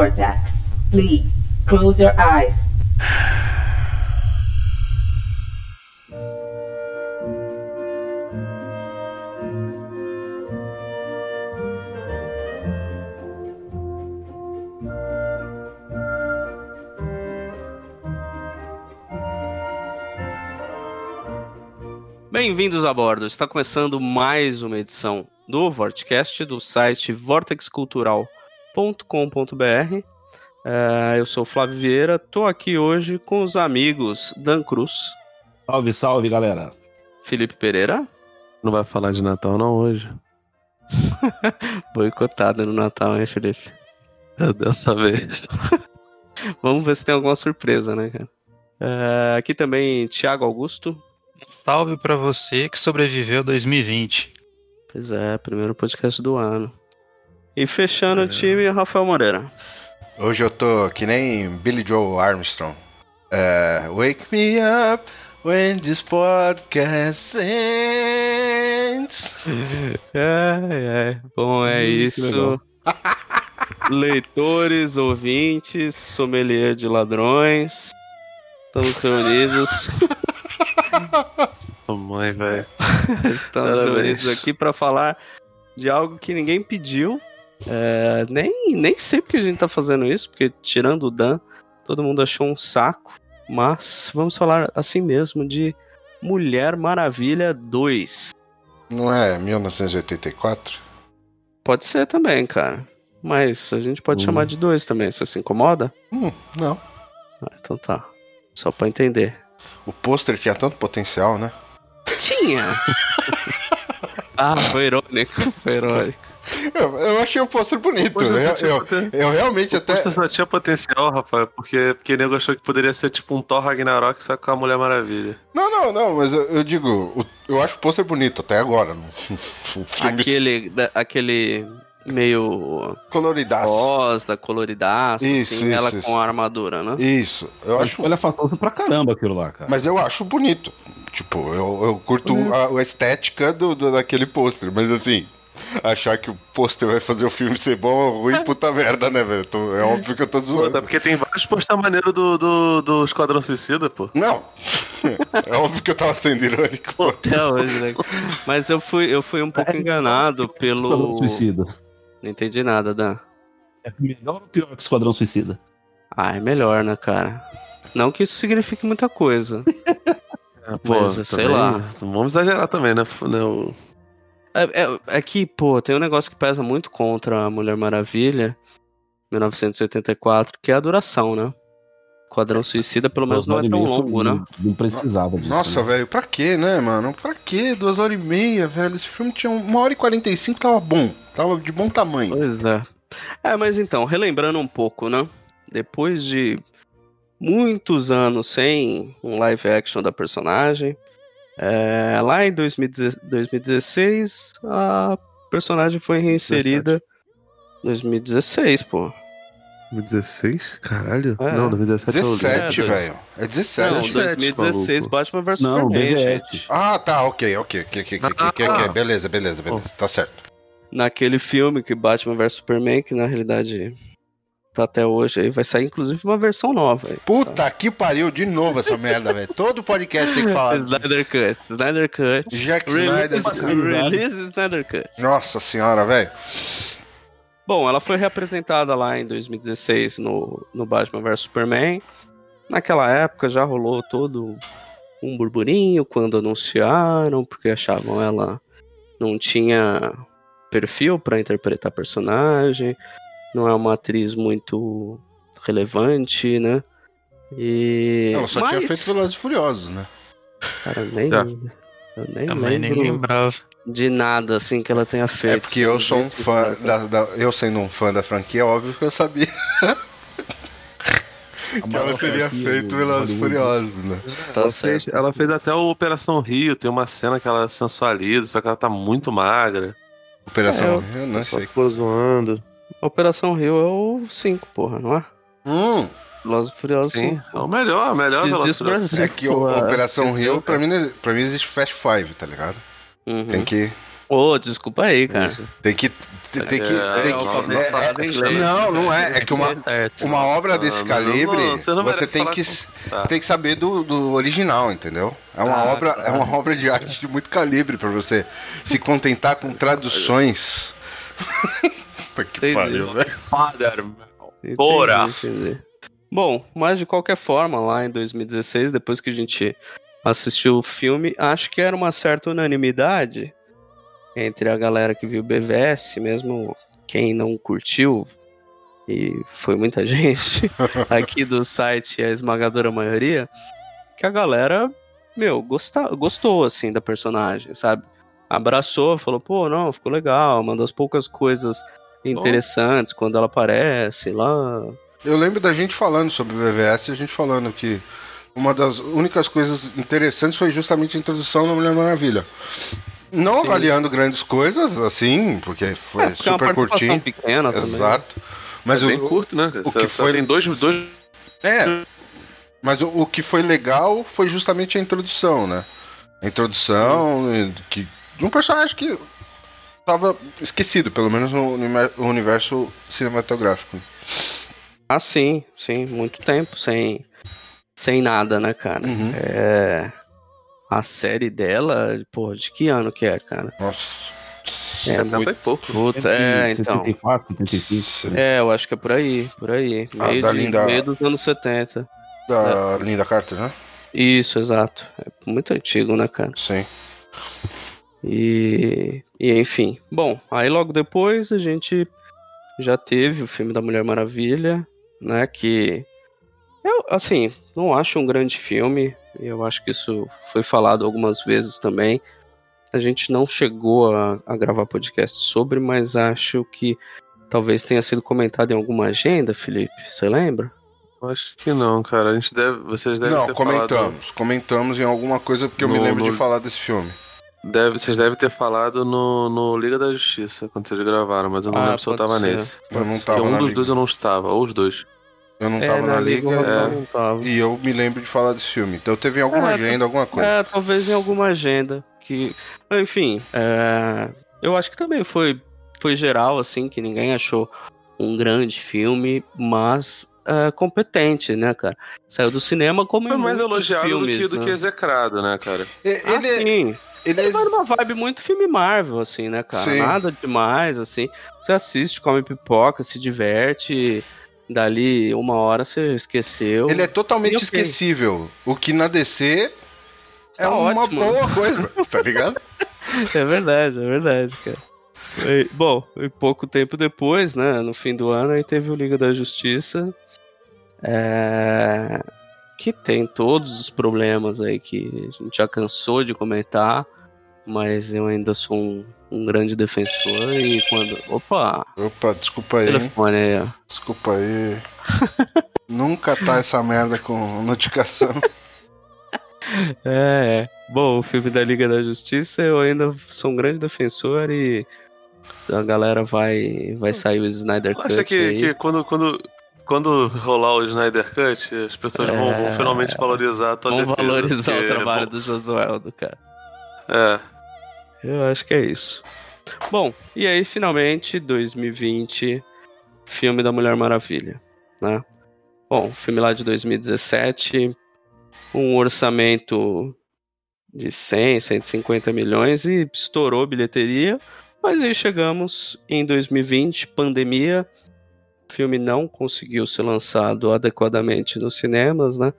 Vortex. Please close your eyes. Bem-vindos a bordo. Está começando mais uma edição do Vortecast do site vortexcultural.com.br. É, eu sou o Flávio Vieira, estou aqui hoje com os amigos Dan Cruz, Salve, salve, galera. Felipe Pereira, Não vai falar de Natal não hoje. boicotada no Natal, hein, Felipe? É dessa vez. Vamos ver se tem alguma surpresa, né, cara? É, aqui também Thiago Augusto. Salve pra você que sobreviveu 2020. Pois é, primeiro podcast do ano. E fechando É. o time, Rafael Moreira. Hoje eu tô que nem Billy Joe Armstrong. É, wake me up when this podcast ends. É, é. Bom, é Hum, isso. Leitores, ouvintes, sommelier de ladrões. Estamos reunidos. Mãe, velho. Estamos Parabéns. reunidos aqui para falar de algo que ninguém pediu. É, nem, nem sei porque a gente tá fazendo isso, porque tirando o Dan, todo mundo achou um saco. Mas vamos falar assim mesmo de Mulher Maravilha 2. Não é 1984? Pode ser também, cara. Mas a gente pode Hum. chamar de dois também. Você se incomoda? Hum, não. Ah, então tá. Só pra entender. O pôster tinha tanto potencial, né? Tinha! ah, foi irônico. Foi irônico. Eu, eu achei o pôster bonito. Poxa, Eu, eu, eu realmente até. Poxa, só tinha potencial, Rafael, porque, porque nego achou que poderia ser tipo um Thor Ragnarok só com a Mulher Maravilha. Não, não, não, mas eu, eu digo, o- eu acho o pôster bonito até agora. no- O filme Aquele, da- aquele meio coloridaço. rosa, coloridaço, Isso, assim, isso, ela isso. com a armadura, né? Isso, eu acho. Olha fatoso pra caramba aquilo lá, cara. Mas eu acho bonito. Tipo, eu, eu curto a, a estética do, do- daquele pôster, mas assim. Achar que o pôster vai fazer o filme ser bom ou ruim, puta merda, né, velho? É óbvio que eu tô Pô, zoando. até porque tem vários postar maneiros do, do, do Esquadrão Suicida, pô. Não. É óbvio que eu tava sendo irônico. pô. Até hoje, né? Mas eu fui, eu fui um pouco enganado Esquadrão pelo. Suicida. Não entendi nada, Dan. É melhor ou pior que Esquadrão Suicida? Ah, é melhor, né, cara? Não que isso signifique muita coisa. É, pô, Mas, sei lá. Vamos exagerar também, né? Né, o- É, é- é que, pô, tem um negócio que pesa muito contra a Mulher Maravilha, 1984, que é a duração, né? Quadrão Suicida, pelo menos, não é Duas tão horas e meia, longo, não- né? Não precisava disso. Nossa, né? velho, pra quê, né, mano? Pra quê? Duas horas e meia, velho. Esse filme tinha uma hora e quarenta e cinco, tava bom. Tava de bom tamanho. Pois é. É, mas então, relembrando um pouco, né? Depois de muitos anos sem um live action da personagem, é, lá em 2016 2016, a personagem foi reinserida. 2016, pô. 2016? Caralho? É. Não, 2017 é o 17, É, velho. É 17. Não, 17, 2016, maluco. Batman vs Não, Superman, gente. Ah, tá, ok, ok, ok, ok, ok, ok, ok, beleza, beleza, beleza, tá certo. Naquele filme que Batman vs Superman, que na realidade tá até hoje aí, vai sair inclusive uma versão nova. aí. Puta que pariu de novo essa merda, velho. Todo podcast tem que falar. de Snyder Cut, Snyder Cut. Jack Snyder. Release, Snyder Cut. Nossa senhora, velho. Bom, ela foi representada lá em 2016 no, no Batman vs Superman. Naquela época já rolou todo um burburinho quando anunciaram, porque achavam ela não tinha perfil para interpretar personagem, não é uma atriz muito relevante, né? E Ela só tinha Mas, feito Velozes e Furiosos, né? cara, nem, eu nem Também nem lembro lembrava. de nada assim que ela tenha feito. É porque eu sou um fã da, da- Eu sendo um fã da franquia, é óbvio que eu sabia que ela teria feito Velozes e. Furiosos, né? Tá Ela fez, ela fez até o Operação Rio, tem uma cena que ela sensualiza, só que ela tá muito magra. Operação. É, eu não só sei. ficou zoando. Operação Rio é o 5, porra, não é? Hum, Velozes e Furiosos Sim, 5. é o melhor, o melhor Velozes e Furiosos. Brasil. é que o- Operação Rio, pra mim, não- pra mim existe Fast Five, tá ligado? Uhum. Tem que. Ô, desculpa aí, cara. Tem que Tem, tem que. É, tem é, que- é- é- não, não é. É que uma, uma obra Ah, desse não, calibre, não, você não você merece tem que, com- Tá. você tem que saber do, do original, entendeu? É uma, Ah, obra, tá. é uma obra de arte de muito calibre pra você se contentar com traduções. Puta que Entendi. pariu, velho. Bora. entendi. Bom, mas de qualquer forma, lá em 2016, depois que a gente assistiu o filme, acho que era uma certa unanimidade entre a galera que viu o BVS, mesmo quem não curtiu, e foi muita gente aqui do site, a esmagadora maioria, que a galera, meu, gosta, gostou, assim, da personagem, sabe? Abraçou, falou, pô, não, ficou legal, uma das poucas coisas interessantes quando ela aparece lá. Eu lembro da gente falando sobre o VVS e a gente falando que uma das únicas coisas interessantes foi justamente a introdução da Mulher Maravilha. Não Sim. avaliando grandes coisas, assim, porque foi É, porque é uma super curtinho. pequena também. Exato. Mas é o, bem curto, né? o Só- que só foi- tem dois, dois. É. Mas o, o que foi legal foi justamente a introdução, né? A introdução que, de um personagem que tava esquecido, pelo menos no univer- universo cinematográfico. Ah, sim, sim, muito tempo sem, sem nada, né, cara? Uhum. É. A série dela, pô, de que ano que é, cara? Nossa. É, muito- Até pouco. Puta, é, então. 74, 75. É, eu acho que é por aí, por aí. Ah, Meio, da de- Linda- meio dos anos 70. Da Linda Carter, né? Isso, exato. É muito antigo, né, cara? Sim. E, e enfim. Bom, aí logo depois a gente já teve o filme da Mulher Maravilha, né? Que eu, assim, não acho um grande filme. e Eu acho que isso foi falado algumas vezes também. A gente não chegou a, a gravar podcast sobre, mas acho que talvez tenha sido comentado em alguma agenda, Felipe. Você lembra? Acho que não, cara. A gente deve. Vocês devem Não, ter comentamos. Comentamos em alguma coisa porque eu me No- lembro de no- falar desse filme. Deve, vocês devem ter falado no, no Liga da Justiça, quando vocês gravaram, mas eu não Ah, lembro se eu tava ser. nesse. Eu não tava Porque um na dos liga. dois eu não estava, ou os dois. Eu não É, tava na liga. o Rafael é, não tava. E eu me lembro de falar desse filme. Então teve em alguma É, agenda, alguma coisa. É, talvez em alguma agenda. Que. Enfim, é, eu acho que também foi, foi geral, assim, que ninguém achou um grande filme, mas é, competente, né, cara? Saiu do cinema como Foi mais elogiado filmes, do, que, do né? que execrado, né, cara? Ah, Ele, é- sim. Ele é. Ele vai numa vibe muito filme Marvel, assim, né, cara? Sim. Nada demais, assim. Você assiste, come pipoca, se diverte. Dali uma hora você esqueceu. Ele é totalmente E ok. esquecível. O que na DC é Tá uma ótimo. boa coisa, tá ligado? É verdade, é verdade, cara. E, bom, e pouco tempo depois, né, no fim do ano, aí teve o Liga da Justiça, é, que tem todos os problemas aí que a gente já cansou de comentar, mas eu ainda sou um, um grande defensor e quando... Opa, Opa, desculpa aí. telefone aí, ó. Desculpa aí. Nunca tá essa merda com notificação. É, é. Bom, o filme da Liga da Justiça eu ainda sou um grande defensor e a galera vai, vai sair o Snyder Cut Acha que, aí. que quando, quando, quando rolar o Snyder Cut, as pessoas vão, vão É. finalmente valorizar a tua Vamos defesa? valorizar porque, o trabalho bom, do Josueldo, cara. É. Eu acho que é isso. Bom, e aí finalmente, 2020, filme da Mulher Maravilha, né? Bom, filme lá de 2017, um orçamento de 100, 150 milhões e estourou bilheteria, mas aí chegamos em 2020, pandemia, o filme não conseguiu ser lançado adequadamente nos cinemas, né?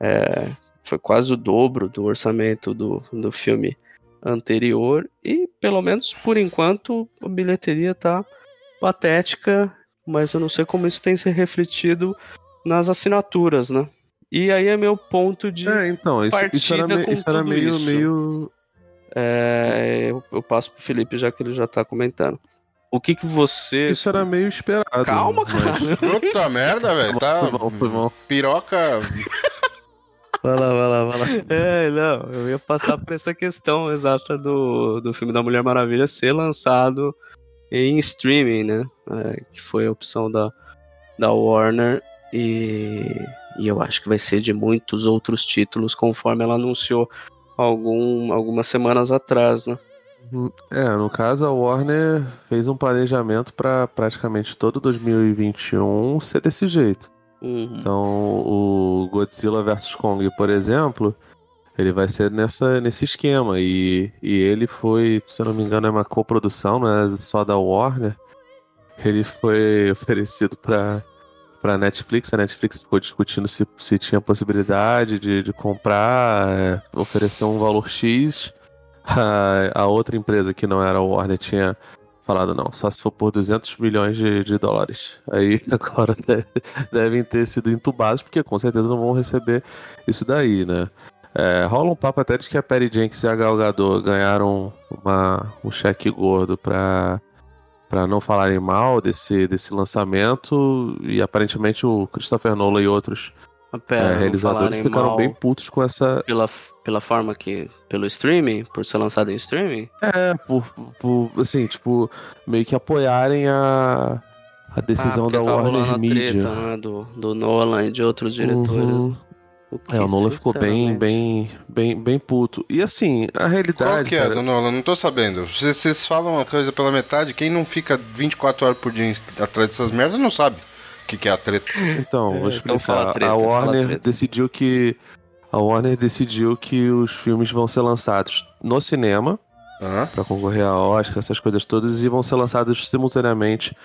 É, foi quase o dobro do orçamento do, do filme anterior e pelo menos por enquanto a bilheteria tá patética, mas eu não sei como isso tem se refletido nas assinaturas, né? E aí é meu ponto de É, então, isso, isso era, partida me- com isso era meio, isso. meio. é, eu, eu passo pro Felipe já que ele já tá comentando. O que que você Isso era meio esperado. Calma, cara. Puta merda, velho. Tá Foi bom, foi bom. piroca. Vai lá, vai lá, vai lá. É, não, eu ia passar por essa questão exata do, do filme da Mulher Maravilha ser lançado em streaming, né? É, que foi a opção da, da Warner e, e eu acho que vai ser de muitos outros títulos, conforme ela anunciou algum, algumas semanas atrás, né? É, no caso, a Warner fez um planejamento para praticamente todo 2021 ser desse jeito. Uhum. Então, o Godzilla vs Kong, por exemplo, ele vai ser nessa, nesse esquema. E, e ele foi, se eu não me engano, é uma coprodução, não é só da Warner. Ele foi oferecido para para Netflix. A Netflix ficou discutindo se, se tinha possibilidade de, de comprar, é, oferecer um valor X. A, a outra empresa que não era a Warner tinha falado não, só se for por 200 milhões de, de dólares. Aí agora deve- devem ter sido entubados, porque com certeza não vão receber isso daí, né? É, rola um papo até de que a Perry Jenkins e a Gal Gadot ganharam uma, um cheque gordo pra, pra não falarem mal desse, desse lançamento e aparentemente o Christopher Nolan e outros A é, pera, não realizadores ficaram mal bem putos com essa, pela, pela forma que. pelo streaming, por ser lançado em streaming. É, por, por assim, tipo, meio que apoiarem a, a decisão Ah, da Warner Media. treta, né, do, do Nolan e de outros diretores. Uhum. O que, É, o Nolan ficou bem, bem, bem, bem puto. E assim, a Qual realidade. que é, cara, do Nolan? Não tô sabendo. Vocês, falam uma coisa pela metade, quem não fica 24 horas por dia atrás dessas merdas não sabe o que, que é a treta. Então, vou É, então explicar. fala treta, a fala Warner treta. decidiu que. A Warner decidiu que os filmes vão ser lançados no cinema, Aham. pra concorrer a Oscar, essas coisas todas, e vão ser lançados simultaneamente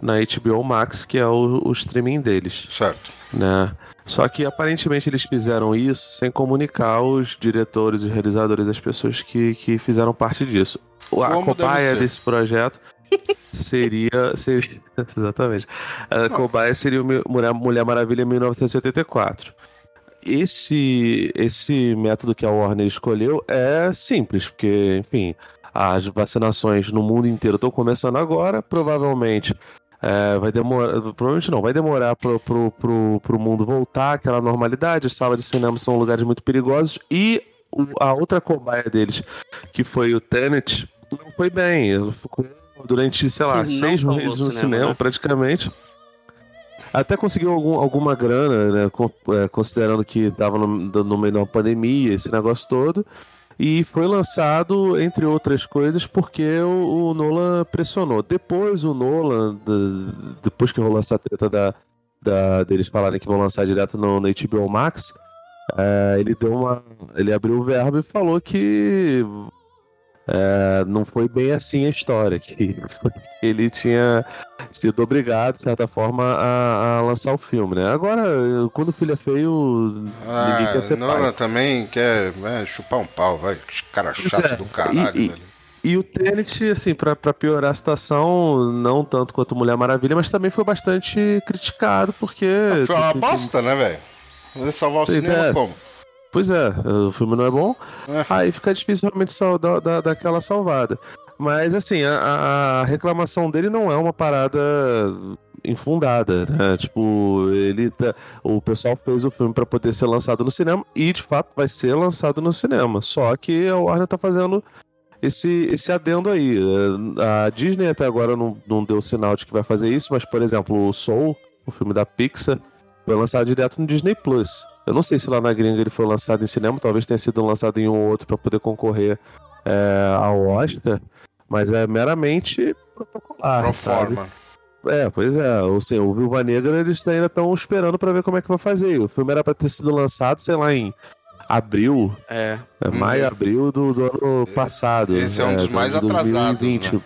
na HBO Max, que é o, o streaming deles. Certo. né? Só que aparentemente eles fizeram isso sem comunicar os diretores, os realizadores, as pessoas que, que fizeram parte disso. O- A Como cobaia desse projeto seria, seria. Exatamente. A cobaia seria Mulher, Mulher Maravilha 1984. Esse, esse método que a Warner escolheu é simples, porque, enfim, as vacinações no mundo inteiro estão começando agora, provavelmente é, vai demorar, provavelmente não, vai demorar pro, pro, pro, pro mundo voltar àquela normalidade. As salas de cinema são lugares muito perigosos. E a outra cobaia deles, que foi o Tenet, não foi bem. Ficou durante, sei lá, Não seis meses no cinema, cinema, né? praticamente. Até conseguiu algum- alguma grana, né, é, considerando que estava no, no meio de uma pandemia, esse negócio todo. E foi lançado, entre outras coisas, porque o, o Nolan pressionou. Depois o Nolan, depois que rolou essa treta da, da- deles falarem que vão lançar direto no, no HBO Max, é, ele deu uma. Ele abriu o verbo e falou que é, não foi bem assim a história, que ele tinha sido obrigado, de certa forma, a, a lançar o filme, né? Agora, quando o filho é feio, ninguém Ah, quer ser Nolan pai. também quer é, chupar um pau, vai. Cara chato é, do caralho, e- velho. E o Tenet, assim, pra, pra piorar a situação, não tanto quanto Mulher Maravilha, mas também foi bastante criticado, porque. Foi uma bosta, né, velho? Vai salvar o cinema é. como? Pois é, o filme não é bom. É. Aí fica difícil realmente sal- dar, dar, dar aquela salvada. Mas assim, a, a reclamação dele não é uma parada infundada, né? Tipo, ele tá, o pessoal fez o filme pra poder ser lançado no cinema e de fato vai ser lançado no cinema. Só que a Warner tá fazendo esse, esse adendo aí. A Disney até agora não, não deu sinal de que vai fazer isso, mas por exemplo, o Soul, o filme da Pixar, foi lançado direto no Disney Plus. Eu não sei se lá na gringa ele foi lançado em cinema, talvez tenha sido lançado em um ou outro para poder concorrer é, ao Oscar, mas é meramente protocolar, Pro forma. É, pois é. Ou seja, o Viúva Negra eles ainda estão esperando para ver como é que vai fazer. O filme era para ter sido lançado, sei lá, em abril, É. é, maio, abril do, do ano passado. Esse é um dos do- mais atrasados, 2020. né?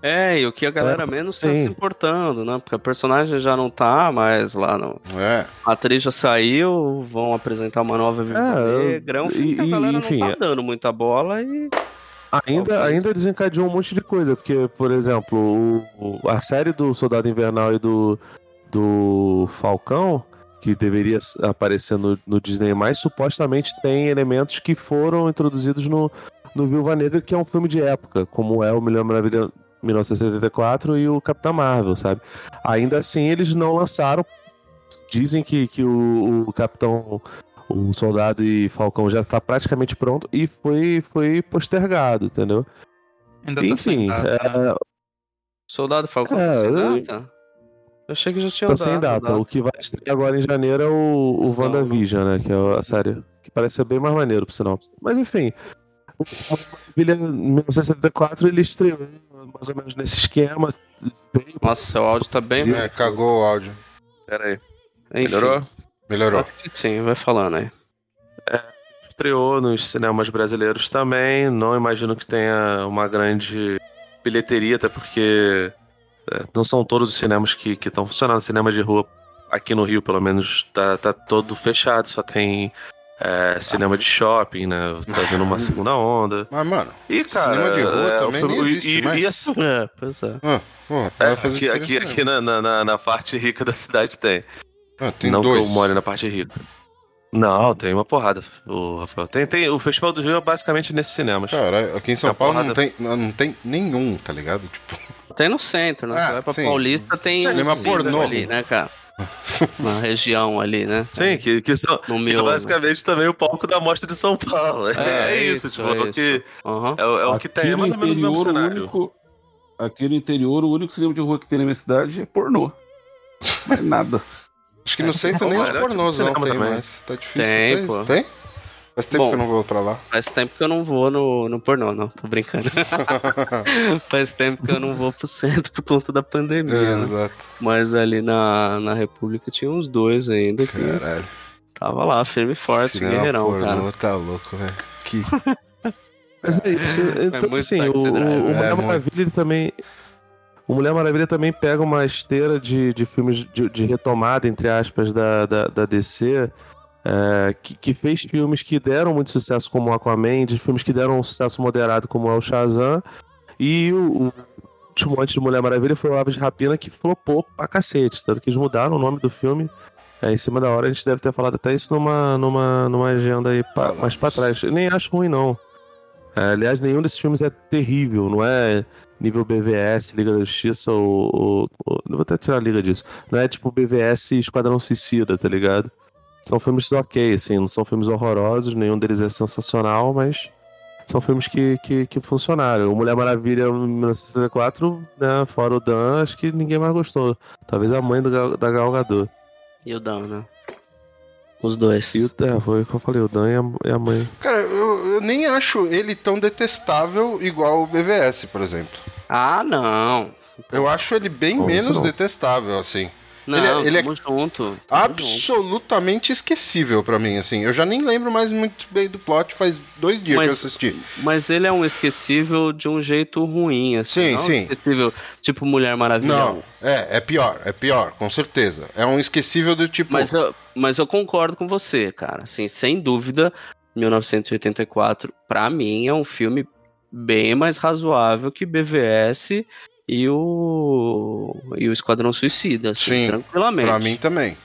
É, e o que a galera É, menos tá se importando, né? Porque a personagem já não tá mais lá no. É. A atriz já saiu, vão apresentar uma nova Viúva É, Negra. É um filme que a e- galera enfim, não é- tá dando muita bola e. Ainda, ainda desencadeou um monte de coisa, porque, por exemplo, o- o- a série do Soldado Invernal e do, do Falcão, que deveria aparecer no, no Disney+, supostamente tem elementos que foram introduzidos no, no Viúva Negra, que é um filme de época, como é o Milhão Maravilha 1974 e o Capitão Marvel, sabe? Ainda assim, eles não lançaram. Dizem que, que o, o Capitão o Soldado e Falcão já tá praticamente pronto e foi, foi postergado, entendeu? Ainda tá sem Enfim, data. é, Soldado Falcão É, tá sem eu- data? Eu achei que já tinha tá dado. sem data. O que vai estrear agora em janeiro é o, o Não, WandaVision, né? Que é a série que parece ser bem mais maneiro, por sinal. Mas enfim, Maravilha, em 1974, ele estreou mais ou menos nesse esquema. Nossa, seu áudio tá bem. É, cagou o áudio. Pera aí. Enfim, Melhorou? Melhorou. Sim, vai falando aí. Estreou nos cinemas brasileiros também. Não imagino que tenha uma grande bilheteria, até porque é, não são todos os cinemas que estão funcionando. Cinema de rua, aqui no Rio, pelo menos, tá, tá todo fechado. Só tem é, cinema de shopping, né? Tá vindo uma segunda onda. Mas, mano, E, cara, Cinema de rua é, também filme- nem e- existe e- mais. e assim, É, pois é. ah, pô, é, vai fazer aqui, aqui, aqui na, na- na, na parte rica da cidade tem. Ah, tem não dois. que eu more na parte rica. Não, tem uma porrada, o Rafael. Tem, tem, o Festival do Rio é basicamente nesses cinemas. Cara, aqui em São Paulo não tem, não tem nenhum, tá ligado? Tipo, Tem no centro, né? Ah, Você vai pra sim. Paulista, tem Cinema um pornô. ali, né, cara? Na região ali, né? Sim, que, que são No é meu. basicamente também o palco da Mostra de São Paulo. É, isso, tipo, é é o que, Aham. é, é o que tem, é mais ou menos o mesmo cenário. único, aqui no interior, o único cinema de rua que tem na minha cidade é pornô. Não é nada. acho que no centro nem os pornôs não tem também. mais. Tá difícil. Tem, pô. Tem? Faz tempo Bom. que eu não vou pra lá. Faz tempo que eu não vou no, no pornô, não, tô brincando. Faz tempo que eu não vou pro centro por conta da pandemia, É, né? exato. Mas ali na, na República tinha uns dois ainda que Caralho. tava lá, firme e forte, Cinema guerreirão, pornô, cara. tá louco, velho. Que... Mas é isso. Então, muito assim, o, o. Mulher É, muito. Maravilha ele também. O Mulher Maravilha também pega uma esteira de, de filmes de, de retomada, entre aspas, da, da, da DC, é, que, que fez filmes que deram muito sucesso, como Aquaman, de filmes que deram um sucesso moderado, como é o Shazam, e o, o último antes de Mulher Maravilha foi o Aves de Rapina, que flopou pra cacete, tanto que eles mudaram o nome do filme. É, em cima da hora a gente deve ter falado até isso numa, numa, numa agenda aí Falamos. mais pra trás. Eu nem acho ruim, não. É, aliás, nenhum desses filmes é terrível, não é nível BVS, Liga da Justiça ou, ou- ou- vou até tirar a liga disso. Não é tipo BVS Esquadrão Suicida, tá ligado? São filmes ok, assim, não são filmes horrorosos, nenhum deles é sensacional, mas são filmes que, que, que funcionaram. O Mulher Maravilha em 1964, né, fora o Dan, acho que ninguém mais gostou. Talvez a mãe do da Gal Gadot. E o Dan, né? Os dois. E o, é, foi o que eu falei, o Dan e a, e a mãe. Cara, eu, eu nem acho ele tão detestável igual o BVS, por exemplo. Ah, não. Eu acho ele bem Bom, menos detestável, assim. Não, Ele é- ele é junto. tamo junto. Absolutamente esquecível pra mim, assim. Eu já nem lembro mais muito bem do plot, faz dois dias Mas- que eu assisti. Mas ele é um esquecível de um jeito ruim, assim. Sim, não sim. Um esquecível, tipo Mulher Maravilha. Não, é, é pior, é pior, com certeza. É um esquecível do tipo. Mas eu, mas eu concordo com você, cara. Assim, sem dúvida, 1984, pra mim, é um filme bem mais razoável que BVS e o, e o Esquadrão Suicida, assim, Sim, tranquilamente. pra mim também.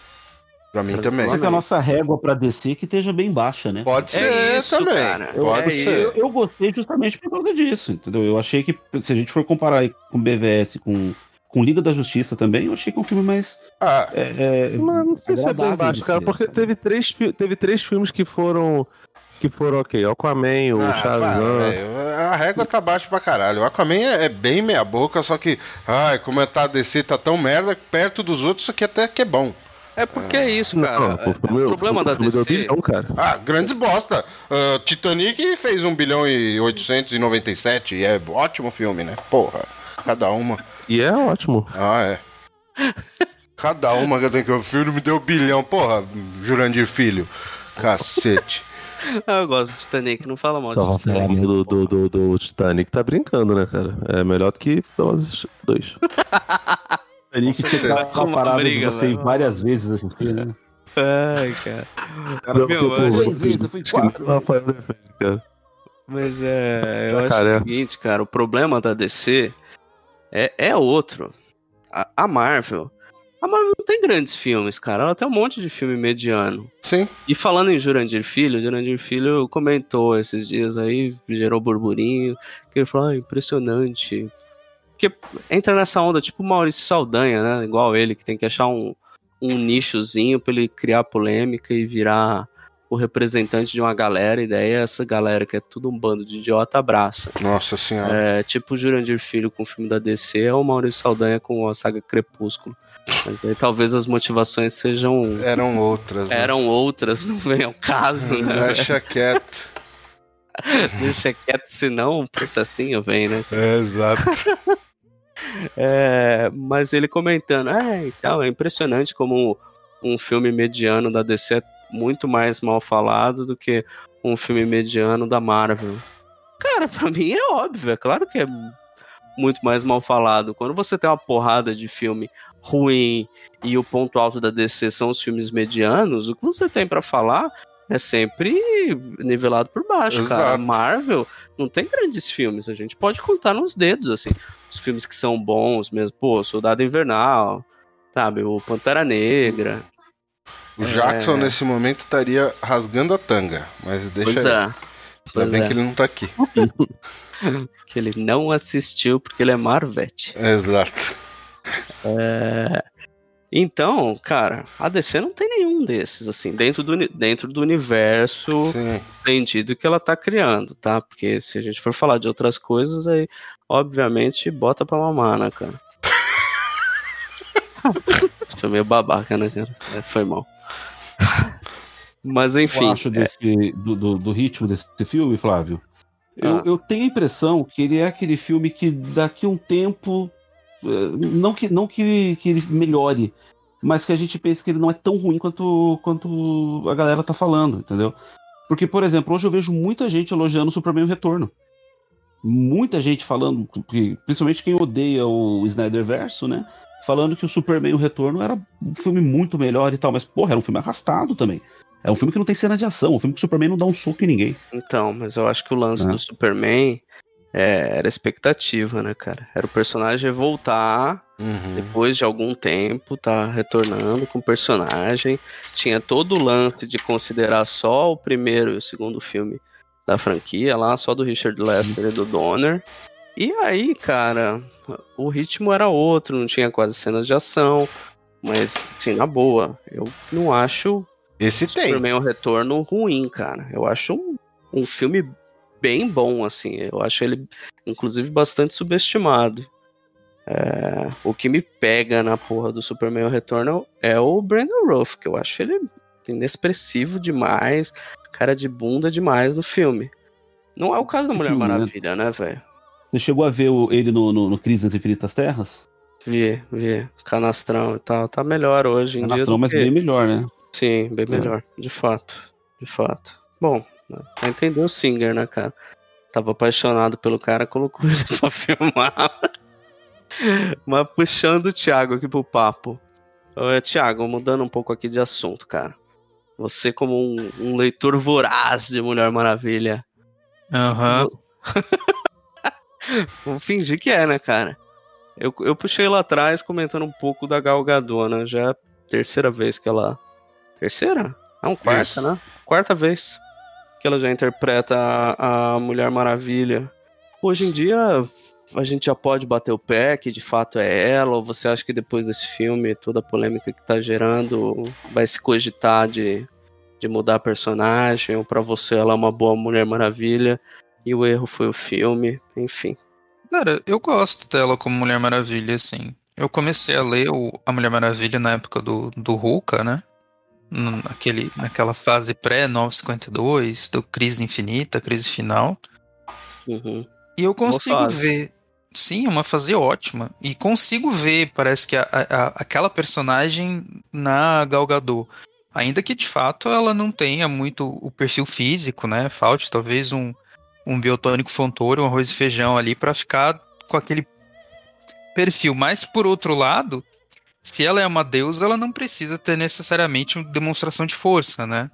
Pra mim também. Mas é que a nossa régua pra descer que esteja bem baixa, né? Pode ser É isso, também. cara. Pode É ser. isso. Eu, eu gostei justamente por causa disso, entendeu? Eu achei que, se a gente for comparar com BVS, com, com Liga da Justiça também, eu achei que é um filme mais. Ah, É, é, Mas não sei se é bem baixo, cara, ser. porque teve três, teve três filmes que foram. Que foram ok. Aquaman, o ah, Shazam. para, velho. a régua tá baixa pra caralho. O Aquaman é, é bem meia boca, só que, ai, como é tá a DC tá tão merda, perto dos outros, isso aqui até que é bom. É porque é isso, Não, cara. pô, o filme- o problema o da deu DC... bilhão, cara. Ah, grandes bosta. Ah, Titanic fez 1 bilhão e 897 e é ótimo filme, né? Porra, cada uma. E é ótimo. Ah, é. Cada uma que eu tenho que o filme me deu bilhão. Porra, Jurandir Filho. Cacete. Ah, eu gosto do Titanic, não fala mal Tava do Titanic. do, do, do, do Titanic, tá brincando, né, cara? É melhor do que Velozes dois. ali que Com tinha certeza. aquela Uma parada briga, de você velho. várias vezes assistir, né? Ai, cara. Cara, Meu, meu, eu duas acho- vezes, eu fui quatro. o Rafael cara. Mas é. Eu acho o seguinte, cara, o problema da DC é, é outro. A, a Marvel. A Marvel não tem grandes filmes, cara. Ela tem um monte de filme mediano. Sim. E falando em Jurandir Filho, Jurandir Filho comentou esses dias aí, gerou burburinho, que ele falou, ah, impressionante. Porque entra nessa onda, tipo Maurício Saldanha, né? Igual ele, que tem que achar um, um nichozinho pra ele criar polêmica e virar o representante de uma galera, e daí essa galera que é tudo um bando de idiota abraça. Nossa senhora. É, tipo o Jurandir Filho com o filme da DC ou o Maurício Saldanha com a saga Crepúsculo. Mas daí talvez as motivações sejam. Eram outras. né? Eram outras, não vem ao caso, né? Deixa quieto. Deixa quieto, senão o processinho vem, né? É, exato. É, mas ele comentando, é, então, é impressionante como um filme mediano da DC é muito mais mal falado do que um filme mediano da Marvel. Cara, pra mim é óbvio, é claro que é muito mais mal falado. Quando você tem uma porrada de filme ruim e o ponto alto da DC são os filmes medianos, o que você tem pra falar é sempre nivelado por baixo, cara. Exato. Marvel não tem grandes filmes, a gente pode contar nos dedos, assim. Os filmes que são bons mesmo, pô, Soldado Invernal, sabe, o Pantera Negra. O Jackson, nesse momento, estaria rasgando a tanga. Mas deixa Pois é. Ainda bem é. que ele não tá aqui. Que ele não assistiu porque ele é Marvete. Exato. É, Então, cara, a DC não tem nenhum desses, assim, dentro do, dentro do universo Sim. entendido que ela tá criando, tá? Porque se a gente for falar de outras coisas, aí, obviamente, bota pra mamar, né, cara? Foi meio babaca, né, cara? É, foi mal. Mas, enfim. eu acho desse, do, do, do ritmo desse filme, Flávio? Eu, Ah. eu tenho a impressão que ele é aquele filme que daqui a um tempo. Não que, não que, que ele melhore, mas que a gente pense que ele não é tão ruim quanto, quanto a galera tá falando, entendeu? Porque, por exemplo, hoje eu vejo muita gente elogiando o Superman o Retorno. Muita gente falando, principalmente quem odeia o Snyder Verso, né? Falando que o Superman o Retorno era um filme muito melhor e tal, mas, porra, era um filme arrastado também. É um filme que não tem cena de ação, é um filme que o Superman não dá um soco em ninguém. Então, mas eu acho que o lance É. do Superman é, era expectativa, né, cara? Era o personagem voltar Uhum. depois de algum tempo, tá retornando com o personagem. Tinha todo o lance de considerar só o primeiro e o segundo filme da franquia lá, só do Richard Lester e do Donner. E aí, cara, o ritmo era outro, não tinha quase cenas de ação. Mas, assim, na boa, eu não acho Esse tem. Superman o Retorno ruim, cara. Eu acho um, um filme bem bom, assim. Eu acho ele, inclusive, bastante subestimado. É, o que me pega na porra do Superman Retorno é o Brandon Routh, que eu acho ele inexpressivo demais, cara de bunda demais no filme. Não é o caso da Mulher filme, né? Maravilha, né, velho? Você chegou a ver ele no, no, no Crise nas Infinitas Terras? Vi, vi. Canastrão e tal. Tá melhor hoje em dia. Nação, do mas que- bem melhor, né? Sim, bem É. melhor, de fato. De fato. Bom, né, pra entender o Singer, né, cara? Tava apaixonado pelo cara, colocou ele pra filmar. Mas puxando o Thiago aqui pro papo. Ô, Thiago, mudando um pouco aqui de assunto, cara. Você, como um, um leitor voraz de Mulher Maravilha, Aham. vamos fingir que é, né, cara? Eu, eu puxei lá atrás comentando um pouco da Gal Gadot, né? Já é a terceira vez que ela. Terceira? Não, quarta, Isso. né? Quarta vez que ela já interpreta a, a Mulher Maravilha. Hoje em dia, a gente já pode bater o pé que de fato é ela, ou você acha que depois desse filme, toda a polêmica que tá gerando, vai se cogitar de, de mudar a personagem, ou pra você ela é uma boa Mulher Maravilha, e o erro foi o filme, enfim. Cara, eu gosto dela como Mulher Maravilha, assim. Eu comecei a ler o- a Mulher Maravilha na época do, do Hulk, né? Naquele, naquela fase pré-952, do Crise Infinita, Crise Final. Uhum. E eu consigo ver. Sim, é uma fase ótima. E consigo ver, parece que a, a- aquela personagem na Gal Gadot. Ainda que de fato ela não tenha muito o perfil físico, né? Falte talvez um, um biotônico fontouro, um arroz e feijão ali pra ficar com aquele perfil. Mas por outro lado, se ela é uma deusa, ela não precisa ter necessariamente uma demonstração de força, né?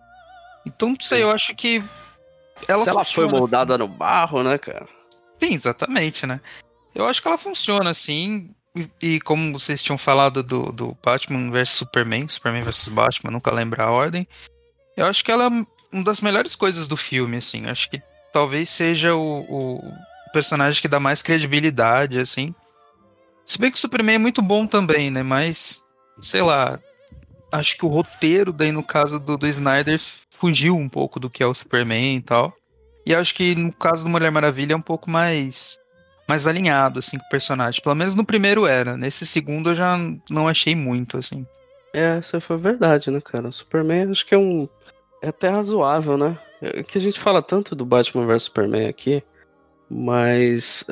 Então, não sei, eu acho que ela Se ela foi funciona. moldada no barro, né, cara? Sim, exatamente, né? Eu acho que ela funciona assim. E, e como vocês tinham falado do, do Batman vs Superman, Superman vs Batman, nunca lembro a ordem. Eu acho que ela é uma das melhores coisas do filme, assim. Acho que talvez seja o, o personagem que dá mais credibilidade, assim. Se bem que o Superman é muito bom também, né? Mas, sei lá. Acho que o roteiro, daí no caso do, do Snyder, fugiu um pouco do que é o Superman e tal. E acho que no caso do Mulher Maravilha é um pouco mais mais alinhado assim com o personagem. Pelo menos no primeiro era. Nesse segundo eu já não achei muito assim. É, isso foi verdade, né, cara? O Superman acho que é um, é até razoável, né? É que a gente fala tanto do Batman vs Superman aqui, mas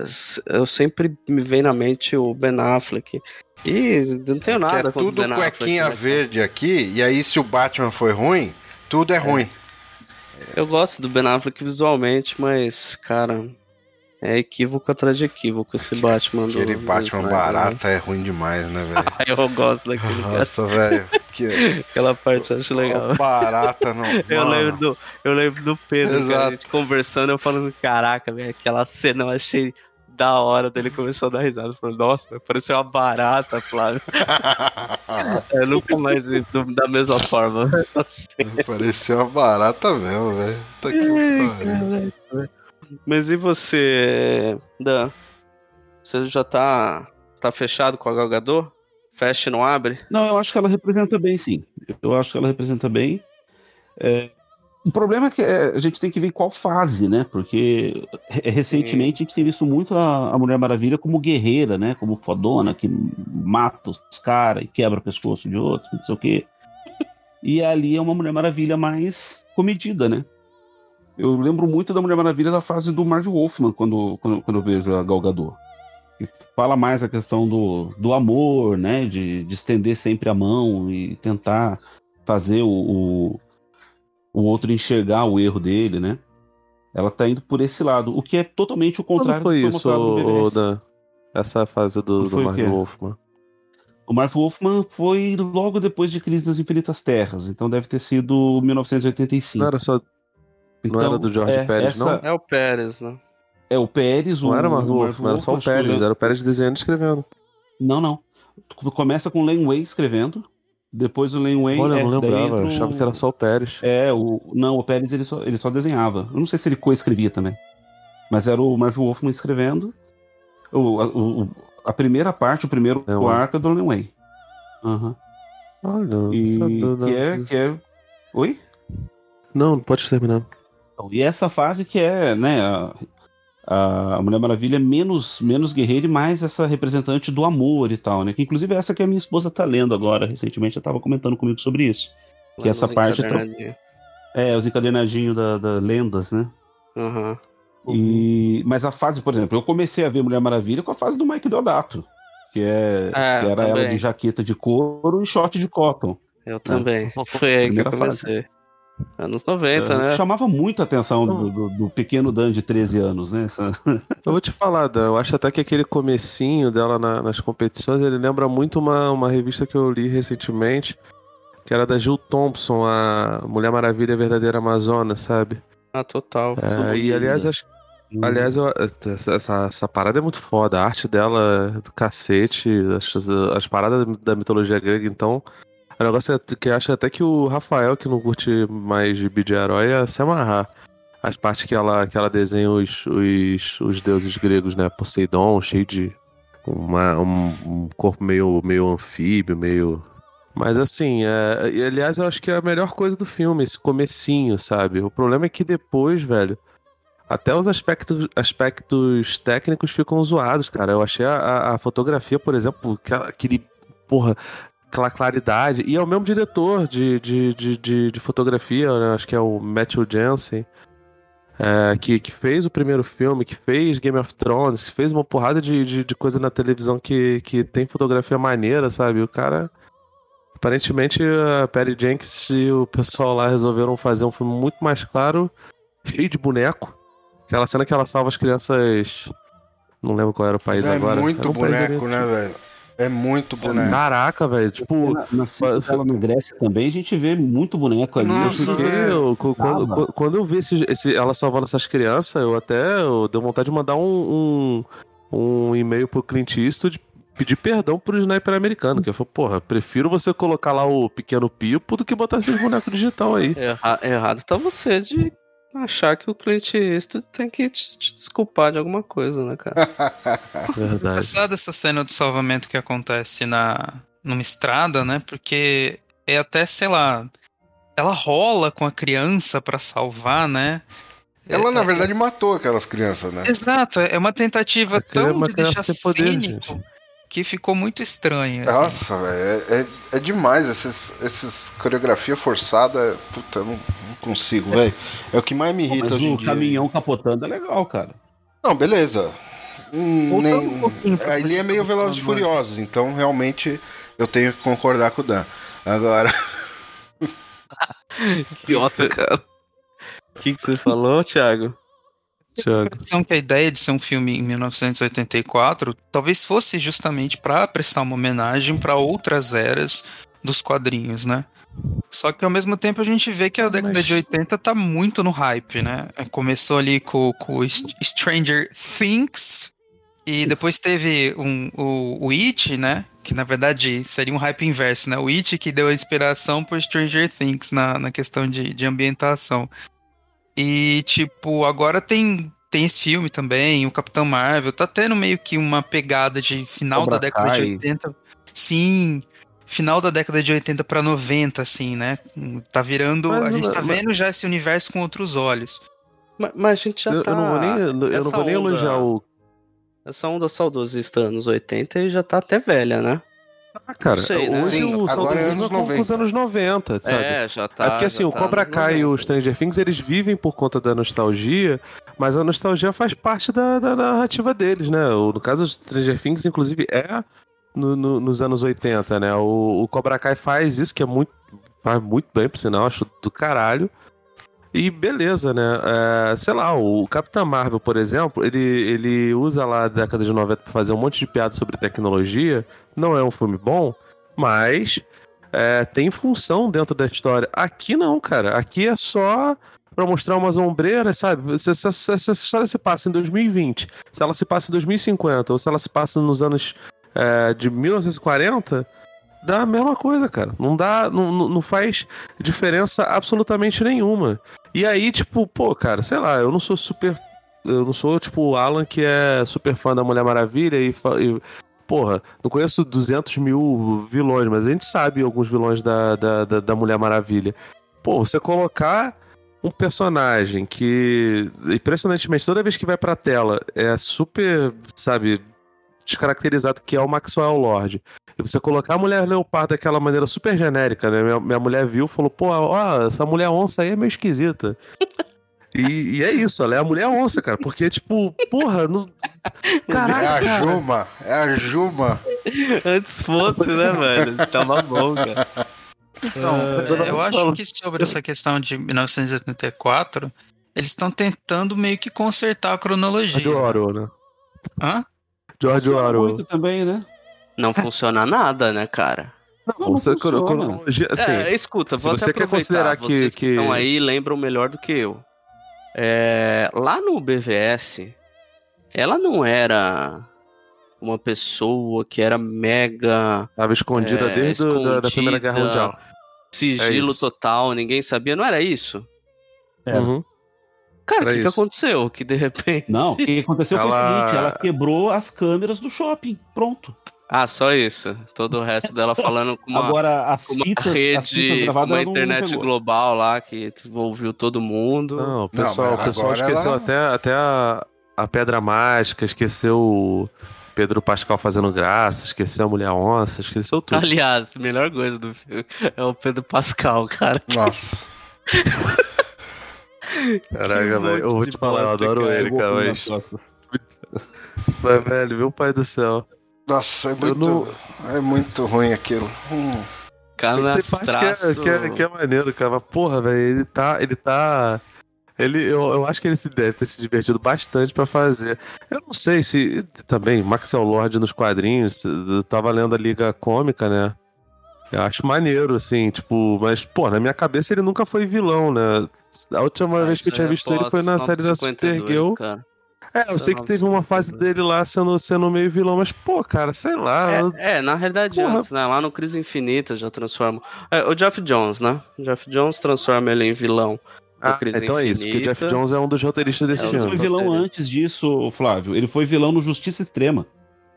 eu sempre me vem na mente o Ben Affleck. E não tenho que nada é contra tudo o Ben Affleck. cuequinha né? verde aqui, e aí se o Batman foi ruim, tudo é ruim. Eu gosto do Ben Affleck visualmente, mas, cara, é equívoco atrás de equívoco esse Batman do. Aquele do Batman Snyder, barata é ruim demais, né, velho? né? Eu gosto daquele. Nossa, velho. Que Aquela parte eu acho legal. barata, não. Eu lembro, do, eu lembro do Pedro, cara, a gente conversando, eu falando, caraca, velho, aquela cena eu achei da hora dele começou a dar risada. Falou, nossa, vai parecer uma barata, Flávio. Eu nunca mais vi do- da mesma forma. Parecia uma barata mesmo, velho. Puta que pariu. Mas e você, Dan? Você já tá, tá fechado com a Gal Gadot? Fecha e não abre? Não, eu acho que ela representa bem, sim. Eu acho que ela representa bem. É, O problema é que é, a gente tem que ver qual fase, né? Porque re- recentemente a gente tem visto muito a, a Mulher Maravilha como guerreira, né? Como fodona, que mata os caras e quebra o pescoço de outros, não sei o quê. E ali é uma Mulher Maravilha mais comedida, né? Eu lembro muito da Mulher Maravilha da fase do Marvel Wolfman, quando, quando, quando eu vejo a Gal Gadot. Que fala mais a questão do, do amor, né? De, de estender sempre a mão e tentar fazer o, o, o outro enxergar o erro dele, né? Ela tá indo por esse lado, o que é totalmente o Quando contrário foi do que isso, mostrado no? Essa fase do, do foi o Marvel? Wolfman? O Mark Wolfman foi logo depois de Crise das Infinitas Terras, então deve ter sido 1985. Não era só. Então, era do George é, Pérez, essa- não? É o Pérez, né? É o Pérez, o Não era o Marvel o Wolfman, era só o que Pérez. Era o Pérez desenhando e escrevendo. Não, não. Começa com o Len Way escrevendo, depois o Len Way Olha, eu é, não daí lembrava. Eu achava que era só o Pérez. É, o não, o Pérez ele só, ele só desenhava. Eu não sei se ele coescrevia também. Mas era o Marvel Wolfman escrevendo. O, a, o- a primeira parte, o primeiro É, o- arco é do Len Way. Aham. Olha, não E sabia, não. que é, que é. Oi? Não, pode terminar. E essa fase que é, né, a, a Mulher Maravilha é menos, menos guerreira e mais essa representante do amor e tal, né? Que inclusive é essa que a minha esposa tá lendo agora, recentemente, ela tava comentando comigo sobre isso. Que Lá essa nos parte tá-. É, os encadernadinhos da, da lendas, né? Aham. E, mas a fase, por exemplo, eu comecei a ver Mulher Maravilha com a fase do Mike Deodato, que, é, É, que era ela também. de jaqueta de couro e short de cotton. Eu também. Foi aí que eu Primeira fase. Anos 90, É, né? Chamava muito a atenção do, do- do pequeno Dan de 13 anos, né? Essa- Eu vou te falar, Dan, eu acho até que aquele comecinho dela na- nas competições, ele lembra muito uma, uma revista que eu li recentemente, que era da Jill Thompson, a Mulher Maravilha e a Verdadeira Amazona, sabe? Ah, total. É, e aliás, acho, aliás eu- essa, essa, essa parada é muito foda, a arte dela é do cacete, as, as paradas da mitologia grega, então. O negócio é que eu acho até que o Rafael, que não curte mais gibi de herói, ia se amarrar. As partes que ela, que ela desenha os, os, os deuses gregos, né? Poseidon, cheio de. Uma, um, um corpo meio, meio anfíbio, meio. Mas assim, é, aliás, eu acho que é a melhor coisa do filme, esse comecinho, sabe? O problema é que depois, velho, até os aspectos, aspectos técnicos ficam zoados, cara. Eu achei a, a- fotografia, por exemplo, aquele. Porra, aquela claridade. E é o mesmo diretor de, de, de, de, de fotografia, né? acho que é o Matthew Jensen. é, que, que fez o primeiro filme, que fez Game of Thrones, que fez uma porrada de, de, de coisa na televisão que, que tem fotografia maneira, sabe? O cara. Aparentemente a Perry Jenkins e o pessoal lá resolveram fazer um filme muito mais claro, cheio de boneco. Aquela cena que ela salva as crianças. Não lembro qual era o país é agora. muito Era um boneco, né, velho? É muito boneco. Caraca, velho. Tipo, na, na na Grécia também, a gente vê muito boneco ali. Nossa, eu- quando, quando eu vi esse, esse- ela salvando essas crianças, eu até eu deu vontade de mandar um, um, um e-mail pro Clint Eastwood pedir perdão pro sniper americano. Que eu falei, porra, prefiro você colocar lá o pequeno pipo do que botar esses bonecos digital aí. Erra- errado tá você de achar que o Clint Eastwood tem que te, te desculpar de alguma coisa, né, cara? Verdade. Engraçado essa cena do salvamento que acontece na numa estrada, né? Porque é até, sei lá, ela rola com a criança pra salvar, né? Ela, É- na é- verdade, matou aquelas crianças, né? Exato, é uma tentativa é tão de deixar poder, cínico gente. Que ficou muito estranho. assim. Nossa, velho, é, é, é demais. Esses, esses coreografia forçada, puta, eu não, não consigo, velho. É o que mais me irrita Mas hoje em o dia. caminhão capotando é legal, cara. Não, beleza. Hum, nem... um Ele é meio estavam Velozes e Furiosos, então realmente eu tenho que concordar com o Dan. Agora, Nossa, cara. O que, que você falou, Thiago? Thiago. impressão que a ideia de ser um filme em 1984 talvez fosse justamente para prestar uma homenagem para outras eras dos quadrinhos, né? Só que ao mesmo tempo a gente vê que a década Mas- de 80 tá muito no hype, né? Começou ali com, com Stranger Things e depois teve um, o, o It, né? Que na verdade seria um hype inverso, né? O It que deu a inspiração por Stranger Things na, na questão de, de ambientação. E, tipo, agora tem, tem esse filme também, o Capitão Marvel, tá tendo meio que uma pegada de final Cobra da década de Kai. 80. Sim, final da década de 80 pra 90, assim, né? Tá virando. Mas- a gente tá mas- vendo já esse universo com outros olhos. Mas, mas a gente já Eu, tá. eu não vou nem, eu não essa vou nem onda- elogiar o. Essa onda saudosista anos 80 e já tá até velha, né? Ah, cara, sei, né? hoje Sim, o agora é saudosismo anos é com- com os 90. anos 90, sabe? É, já tá. é porque assim, o tá Cobra Kai e o 90. Stranger Things, eles vivem por conta da nostalgia, mas a nostalgia faz parte da, da narrativa deles, né? O- no caso, o Stranger Things, inclusive, é no- no- nos anos 80, né? O, o Cobra Kai faz isso, que é muito. Faz muito bem, por sinal, acho do caralho. E beleza, né? É, sei lá, o Capitão Marvel, por exemplo, ele, ele usa lá a década de 90 pra fazer um monte de piada sobre tecnologia. Não é um filme bom, mas é, tem função dentro da história. Aqui não, cara. Aqui é só pra mostrar umas ombreiras, sabe? Se, essa história se passa em 2020, se ela se passa em 2050, ou se ela se passa nos anos é, de 1940, dá a mesma coisa, cara. Não dá, não não faz diferença absolutamente nenhuma. E aí, tipo, pô, cara, sei lá, eu não sou super. Eu não sou, tipo, o Alan que é super fã da Mulher Maravilha e, e porra, não conheço 200 mil vilões, mas a gente sabe alguns vilões da, da, da, da Mulher Maravilha. Pô, você colocar um personagem que, impressionantemente, toda vez que vai pra tela é super, sabe, descaracterizado, que é o Maxwell Lord. E você colocar a mulher leopardo daquela maneira super genérica, né? Minha, minha mulher viu e falou, pô, ó, essa mulher onça aí é meio esquisita. E, e é isso, ela é a mulher onça, cara. Porque, tipo, porra, no... Caraca, é a cara. Juma, é a Juma. Antes fosse, né, velho? Tava bom, cara. É, eu acho que sobre essa questão de 1984, eles estão tentando meio que consertar a cronologia. George Orwell, né? Hã? George Orwell. Muito também, né? Não funciona nada, né, cara? Não, não Você, funciona. cronologia, assim, é, escuta, se vou você até quer considerar que- vocês que, que- estão aí lembram melhor do que eu. É, lá no BVS, ela não era uma pessoa que era mega tava escondida É, desde o- da, da Primeira Guerra escondida. Mundial. sigilo É total, ninguém sabia, não era isso? Era. Uhum. Cara, o que, que aconteceu? Que de repente. Não, o que aconteceu foi o Ela- seguinte: ela quebrou as câmeras do shopping. Pronto. Ah, só isso. Todo o resto dela falando com uma, Agora, as com uma fitas, as fitas rede, com gravadas uma ela não- não internet global lá que ouviu todo mundo. Não, o pessoal, mas o pessoal esqueceu ela- até, até a, a Pedra Mágica, esqueceu o Pedro Pascal fazendo graça, esqueceu a Mulher Onça, esqueceu tudo. Aliás, a melhor coisa do filme é o Pedro Pascal, cara. Nossa. Caraca, um velho, eu vou te falar, eu adoro cara. ele, cara, mas, mas, velho, meu pai do céu. Nossa, é muito, não- é muito ruim aquilo. Hum. Parte que é, que, é, que é maneiro, cara. Mas, porra, velho, ele tá. Ele tá. Ele, eu, eu acho que ele se deve ter se divertido bastante pra fazer. Eu não sei se. Também, Maxwell Lord nos quadrinhos, tava lendo a Liga Cômica, né? Eu acho maneiro, assim, tipo, mas, pô, na minha cabeça ele nunca foi vilão, né? A última vez que eu tinha visto ele foi na série da Supergirl. Cara. É, eu Isso sei é que teve uma fase 952. dele lá sendo, sendo meio vilão, mas, pô, cara, sei lá. eu- É, é, na verdade, Porra. antes, né? Lá no Crise Infinita já transforma. É, o Jeff Jones, né? O Jeff Jones transforma ele em vilão. Ah, Crise então é isso, que o Jeff Infinita. Jones é um dos roteiristas desse É, Ele o filme. foi vilão antes disso, Flávio. Ele foi vilão no Justiça Extrema.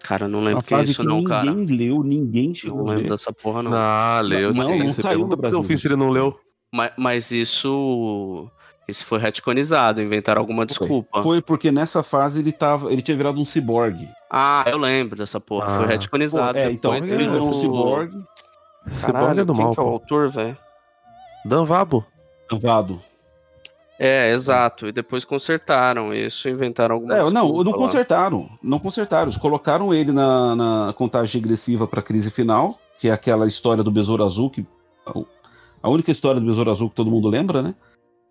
Cara, eu não lembro que é isso, que não, ninguém cara. leu, ninguém Não chegou a lembro ler. dessa porra, não. Ah, leu, Não, sim. não Você saiu pergunta Brasil. Delfim se ele não leu. Mas, mas isso. Isso foi retconizado, inventaram alguma desculpa. Foi porque nessa fase ele tava, ele tinha virado um ciborgue. Ah, eu lembro dessa porra. Ah. foi retconizado. é, então ele virou um do- ciborgue, Caralho, bong é do quem mal, que é o autor, velho? Dan Vabo. É, exato. E depois consertaram isso, inventaram alguma É, não, não lá. consertaram. Não consertaram. Eles colocaram ele na, na contagem regressiva para a crise final, que é aquela história do Besouro Azul, que a única história do Besouro Azul que todo mundo lembra, né?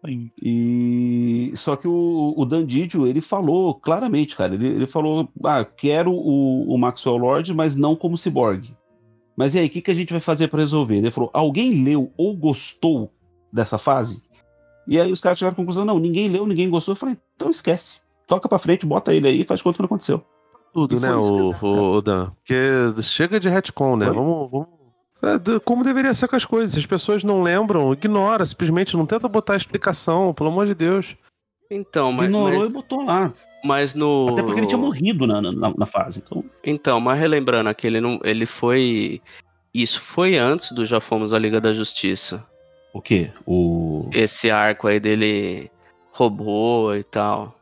Sim. E só que o, o Dan Didio, ele falou claramente, cara, ele, ele falou, ah, quero o, o Maxwell Lord, mas não como ciborgue. Mas e aí, o que, que a gente vai fazer para resolver? Ele falou, alguém leu ou gostou dessa fase? E aí os caras chegaram à conclusão, não, ninguém leu, ninguém gostou. Eu falei, então esquece. Toca pra frente, bota ele aí e faz conta que não aconteceu. Tudo, E né, o, o, o Dan? Porque chega de retcon, né? Foi. Vamos, vamos. é, Como deveria ser com as coisas. Se as pessoas não lembram, ignora, simplesmente não tenta botar explicação, pelo amor de Deus. Então, mas, Ignorou mas, e botou lá. mas no. Até porque ele tinha morrido na, na, na fase. Então, Então, mas relembrando aqui, ele, não, ele foi. Isso foi antes do Já Fomos à Liga da Justiça. O quê? O. Esse arco aí dele robô e tal.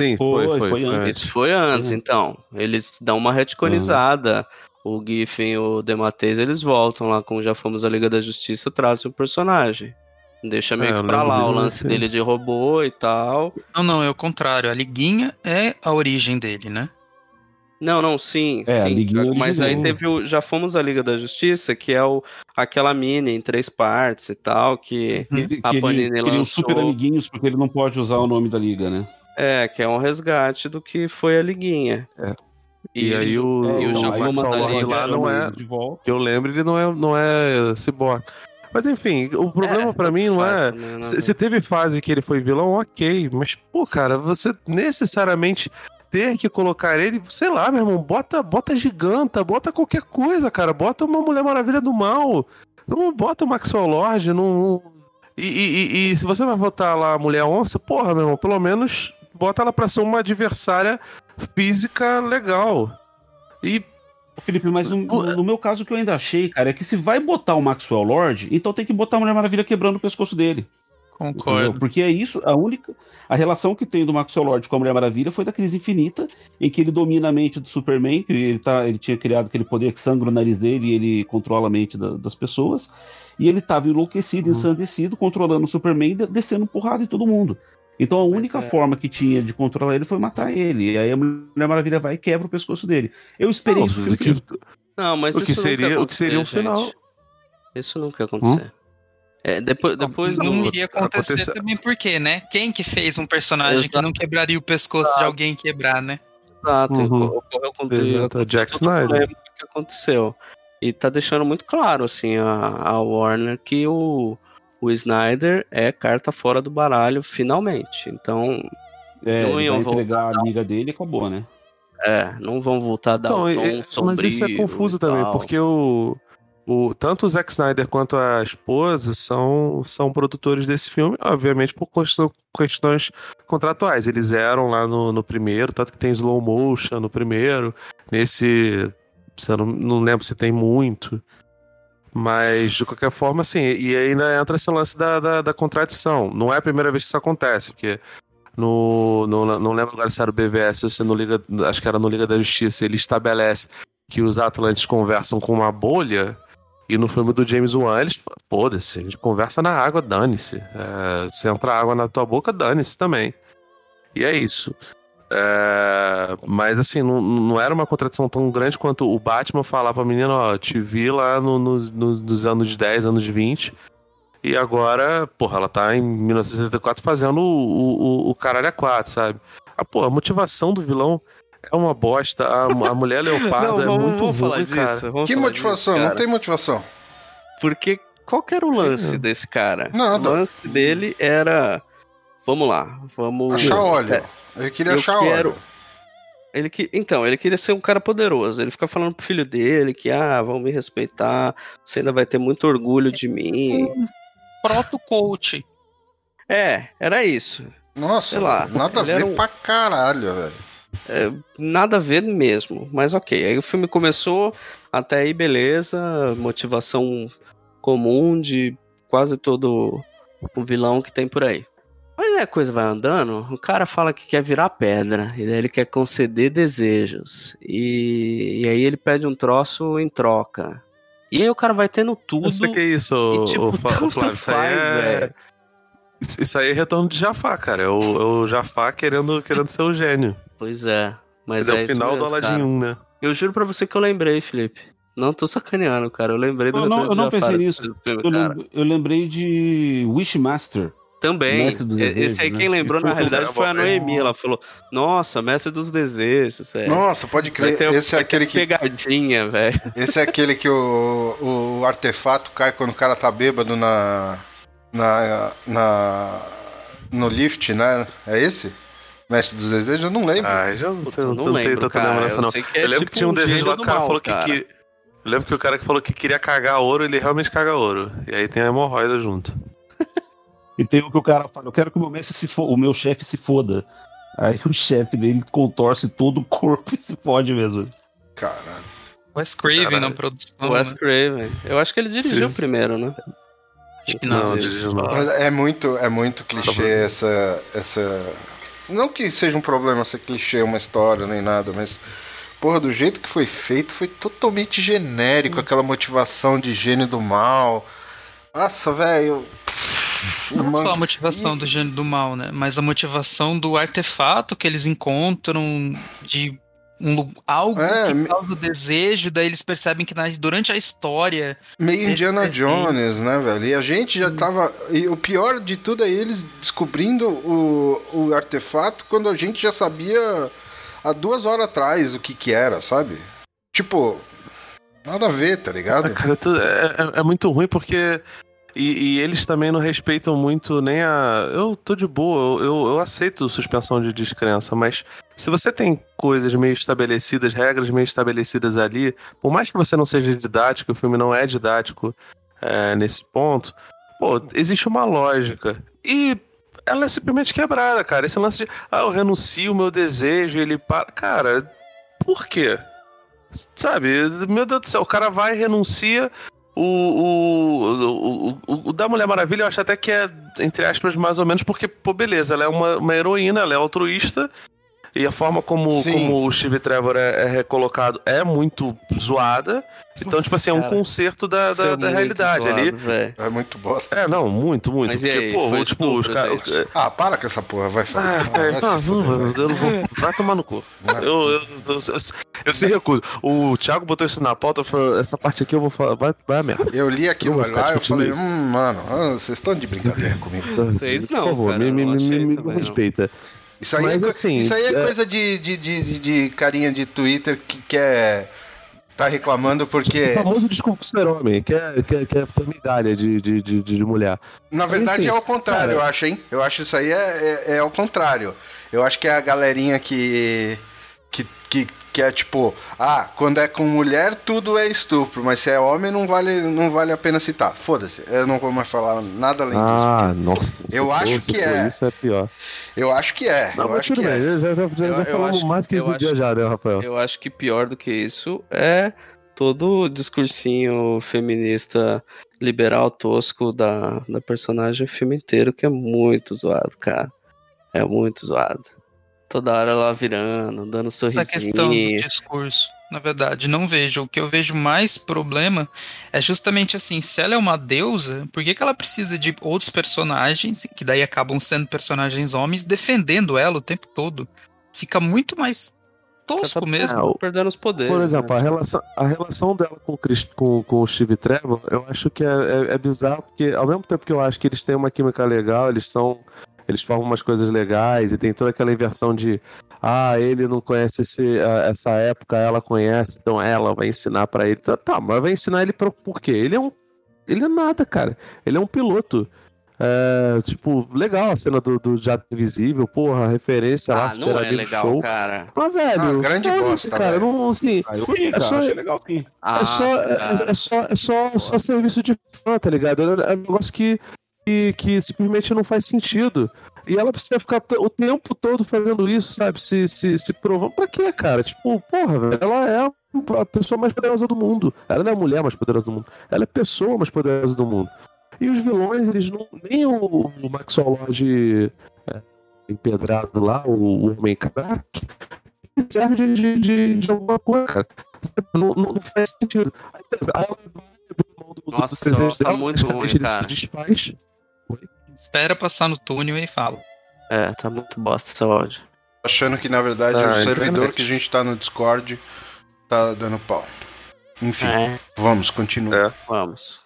Sim, foi, Foi, foi. foi antes. Isso foi antes, Uhum. então. Eles dão uma retconizada. O Giffen e o Dematês, eles voltam lá com Já Fomos à Liga da Justiça, trazem o personagem. Deixa meio É, que pra lá o lance assim. dele de robô e tal. Não, não, é o contrário. A liguinha é a origem dele, né? Não, não, sim, É, a sim. Liguinha Mas aí teve o Já Fomos à Liga da Justiça, que é o, aquela mini em três partes e tal, que Uhum. Ele, A que ele, Panini queria os lançou- super amiguinhos, porque ele não pode usar o nome da liga, né? é, que é um resgate do que foi a Liguinha. É. E aí o, É, e o Já aí Fomos o à Maxwell Liga Lord lá não é. ele De volta. Que eu lembro, ele não é, não é cyborg. Mas enfim, o problema É, pra tanto mim não é. né, se teve fase que ele foi vilão, ok. Mas, pô, cara, você necessariamente ter que colocar ele, sei lá, meu irmão, bota, bota giganta, bota qualquer coisa, cara. Bota uma Mulher Maravilha do Mal. Não bota o Maxwell Lord, não. E, e- e- e se você vai votar lá a Mulher Onça, porra, meu irmão, pelo menos bota ela pra ser uma adversária física legal. E Felipe, mas no, no- no meu caso, o que eu ainda achei, cara, é que se vai botar o Maxwell Lord, então tem que botar a Mulher Maravilha quebrando o pescoço dele. Entendeu? Concordo. Porque é isso, a única. A relação que tem do Maxwell Lord com a Mulher Maravilha foi da crise infinita, em que ele domina a mente do Superman, que ele, tá, ele tinha criado aquele poder que sangra o nariz dele e ele controla a mente da- das pessoas. E ele estava enlouquecido, Uhum. ensandecido, controlando o Superman e de- descendo porrada em todo mundo. Então a única é. forma que tinha de controlar ele foi matar ele. E aí a Mulher Maravilha vai e quebra o pescoço dele. Eu esperei Não, isso. o que- Não, mas O que isso nunca ia seria- o que seria um acontecer, final. Isso nunca ia acontecer. É, depois, depois não do. iria acontecer acontecer- também porque, né? Quem que fez um personagem que Exato. não quebraria o pescoço de alguém quebrar, né? Exato, Uhum. ocorreu com Exato, é Jack Snyder. o que aconteceu. E tá deixando muito claro, assim, a, a Warner que o, o Snyder é carta fora do baralho, finalmente. Então, É, Não iam vai entregar a amiga dele e acabou, né? é, não vão voltar a dar Não, o e- tom e- sombrio mas isso é confuso também, porque o, o tanto o Zack Snyder quanto a esposa são, são produtores desse filme, obviamente por questões contratuais. Eles eram lá no, no primeiro, tanto que tem slow motion no primeiro. Nesse, você não, não lembro se tem muito. Mas, de qualquer forma, assim, e ainda entra esse lance da, da, da contradição. Não é a primeira vez que isso acontece, porque no, no, não lembro agora se era o BVS ou se no Liga, acho que era no Liga da Justiça, ele estabelece que os Atlantes conversam com uma bolha, e no filme do James Wan, eles foda-se, a gente conversa na água, dane-se. É, se entrar água na tua boca, dane-se também. E é isso. É, mas assim, não, não era uma contradição tão grande quanto o Batman falar pra menina, ó, te vi lá no, no- no- nos anos 10, anos 20, e agora, porra, ela tá em 1974 fazendo o, o, o caralho a 4, sabe? Ah, pô, a motivação do vilão é uma bosta, a, a mulher leopardo é vamos- muito vamos falar ruim, disso, vamos Que falar motivação? disso, não tem motivação. Porque qual que era o lance Sim. desse cara? Nada. O lance dele era. Vamos lá, vamos. Achar óleo. É, Eu queria eu achar quero- óleo. Ele que, então, ele queria ser um cara poderoso. Ele fica falando pro filho dele que, ah, vão me respeitar, você ainda vai ter muito orgulho de mim. Um proto-coach. É, era isso. Nossa, Sei lá, nada a ele ver um- pra caralho, velho. Nada a ver mesmo, mas ok. Aí o filme começou, até aí beleza, motivação comum de quase todo o vilão que tem por aí. Mas aí a coisa vai andando, o cara fala que quer virar pedra, e daí ele quer conceder desejos. E, e aí ele pede um troço em troca. E aí o cara vai tendo tudo. Isso que é isso, e, tipo, o Flávio. Isso aí faz, é, isso aí é retorno de Jafar, cara. É o, é o Jafar querendo, querendo ser o gênio. Pois é. Mas, Mas é, é o isso final do mesmo, Aladdin cara. 1, né? Eu juro pra você que eu lembrei, Felipe. Não tô sacaneando, cara. Eu lembrei do Eu não- eu não pensei nisso. filme, Eu, cara. lem- eu lembrei de Wishmaster. Também. Mestre dos E- Esse Desejos, aí né? quem lembrou, na Isso realidade, foi a é. Noemi. Ela falou, nossa, Mestre dos Desejos, é. Nossa, pode crer. ter Esse é aquele que Pegadinha, velho. Esse é aquele que o, o artefato cai quando o cara tá bêbado na. na. na no lift, né? É esse? Mestre dos Desejos? Eu não lembro. Ah, já não, Puta, eu não, não lembro, tanta cara. lembrança, Eu não. que é eu lembro tipo que tinha um um desejo lá que o cara mal, falou que queria. Eu lembro que o cara que falou que queria cagar ouro, ele realmente caga ouro. E aí tem a hemorroida junto. E tem o que o cara fala, eu quero que o meu mestre se o meu chefe se foda. Aí o chefe dele contorce todo o corpo e se fode mesmo. Caralho. Wes Craven Caralho. na produção. O Wes né? Craven. Eu acho que ele dirigiu Isso. primeiro, né? Acho que não. Não, dirigiu não. É muito, é muito clichê bom. essa, essa. Não que seja um problema ser clichê uma história nem nada, mas. Porra, do jeito que foi feito, foi totalmente genérico, aquela motivação de gênio do mal. Nossa, velho. Não só a motivação do gênio do mal, né? Mas a motivação do artefato que eles encontram, de um, algo É, que me- causa o desejo, daí eles percebem que na- durante a história. Meio Indiana Jones, né, velho? E a gente já tava. E o pior de tudo é eles descobrindo o, o artefato quando a gente já sabia há duas horas atrás o que que era, sabe? Tipo, nada a ver, tá Ah, ligado? cara, tu- é, é- é muito ruim porque. E, e eles também não respeitam muito nem a. Eu tô de boa, eu, eu, eu aceito suspensão de descrença, mas se você tem coisas meio estabelecidas, regras meio estabelecidas ali, por mais que você não seja didático, o filme não é didático é, nesse ponto, pô, existe uma lógica. E ela é simplesmente quebrada, cara. Esse lance de, ah, eu renuncio o meu desejo, ele para. Cara, por quê? Sabe, meu Deus do céu, o cara vai renuncia. O, o, o, o, o da Mulher Maravilha eu acho até que é, entre aspas, mais ou menos, porque, pô, beleza, ela é uma, uma heroína, ela é altruísta. E a forma como, Sim. como o Steve Trevor é, é recolocado é muito zoada. Então, Nossa, tipo assim, é um cara. conserto da, da, é da realidade zoado, ali. velho. É muito bosta. É, não, muito, muito. Mas e porque, aí, pô, foi tipo, os caras. gente? Ah, para com essa porra, vai falar. Ah, cara, tá, vai. eu não vou. Vai tomar no cu. Eu, eu, eu, eu, eu se recuso. O Thiago botou isso na pauta, falou, essa parte aqui eu vou falar. Vai, vai merda. Eu li aquilo Eu ficar lá, eu discutindo falei, hum, mano, ah, vocês estão de brincadeira comigo. Vocês Por não, favor, cara, me, me, me, me, não. Isso aí, Mas, é, assim, isso aí é, é- coisa de, de, de, de- de carinha de Twitter que quer tá reclamando porque, O famoso desculpa ser homem, que é, que é, que é migalha de, de, de, de mulher. na verdade, enfim, é ao contrário, cara. eu acho, hein? Eu acho isso aí é, é, é ao contrário. Eu acho que é a galerinha que, que, que, que é tipo, ah, quando é com mulher tudo é estupro, mas se é homem não vale, não vale a pena citar. Foda-se, eu não vou mais falar nada além Ah, disso. nossa. Eu se acho que é. Isso é pior. Eu acho que é, Não, eu mas acho tudo que bem, é. já, já, já, Eu- já eu falamos acho- mais que eu isso acho- já, né, Rafael? Eu acho que pior do que isso é todo o discursinho feminista liberal tosco da, da personagem o filme inteiro, que é muito zoado, cara. É muito zoado. Toda hora ela virando, dando Essa sorrisinho. questão do discurso, na verdade, não vejo. O que eu vejo mais problema é justamente assim: se ela é uma deusa, por que, que ela precisa de outros personagens, que daí acabam sendo personagens homens, defendendo ela o tempo todo? Fica muito mais tosco tá mesmo. É, o- perdendo os poderes. Por exemplo, né? a relação, a relação dela com o, Chris- com, com o Steve Trevor, eu acho que é, é, é bizarro, porque ao mesmo tempo que eu acho que eles têm uma química legal, eles são. Eles formam umas coisas legais e tem toda aquela inversão de ah, ele não conhece esse, essa época, ela conhece, então ela vai ensinar pra ele. Tá, tá, mas vai ensinar ele pra, por quê? Ele é um. Ele é nada, cara. Ele é um piloto. É, tipo, legal a cena do, do Jato Invisível, porra, a referência lá, Ah, super não é legal, show. cara. Mas, velho. Ah, grande foda-se, bosta, cara. velho. Não, assim, Ah, É cara, só- achei legal sim. Ah, é só, cara. é, é só, é só, só serviço de fã, tá ligado? É é um negócio que, que, que simplesmente não faz sentido. E ela precisa ficar o tempo todo fazendo isso, sabe? Se, se, se provando. Pra quê, cara? Tipo, porra, velho. Ela é a pessoa mais poderosa do mundo. Ela não é a mulher mais poderosa do mundo. Ela é a pessoa mais poderosa do mundo. E os vilões, eles não. Nem o, o Maxwell Lodge é, empedrado lá, o, o Homem Crack, serve de, de, de, alguma coisa, cara. Não, não, não faz sentido. Aí, ela do, do Nossa, desejo tá dela, muito ruim, cara. Espera passar no túnel e fala. É, tá muito bosta seu áudio. Achando que na verdade Ah, o servidor internet. que a gente tá no Discord tá dando pau. Enfim, É, vamos, continua. É. vamos.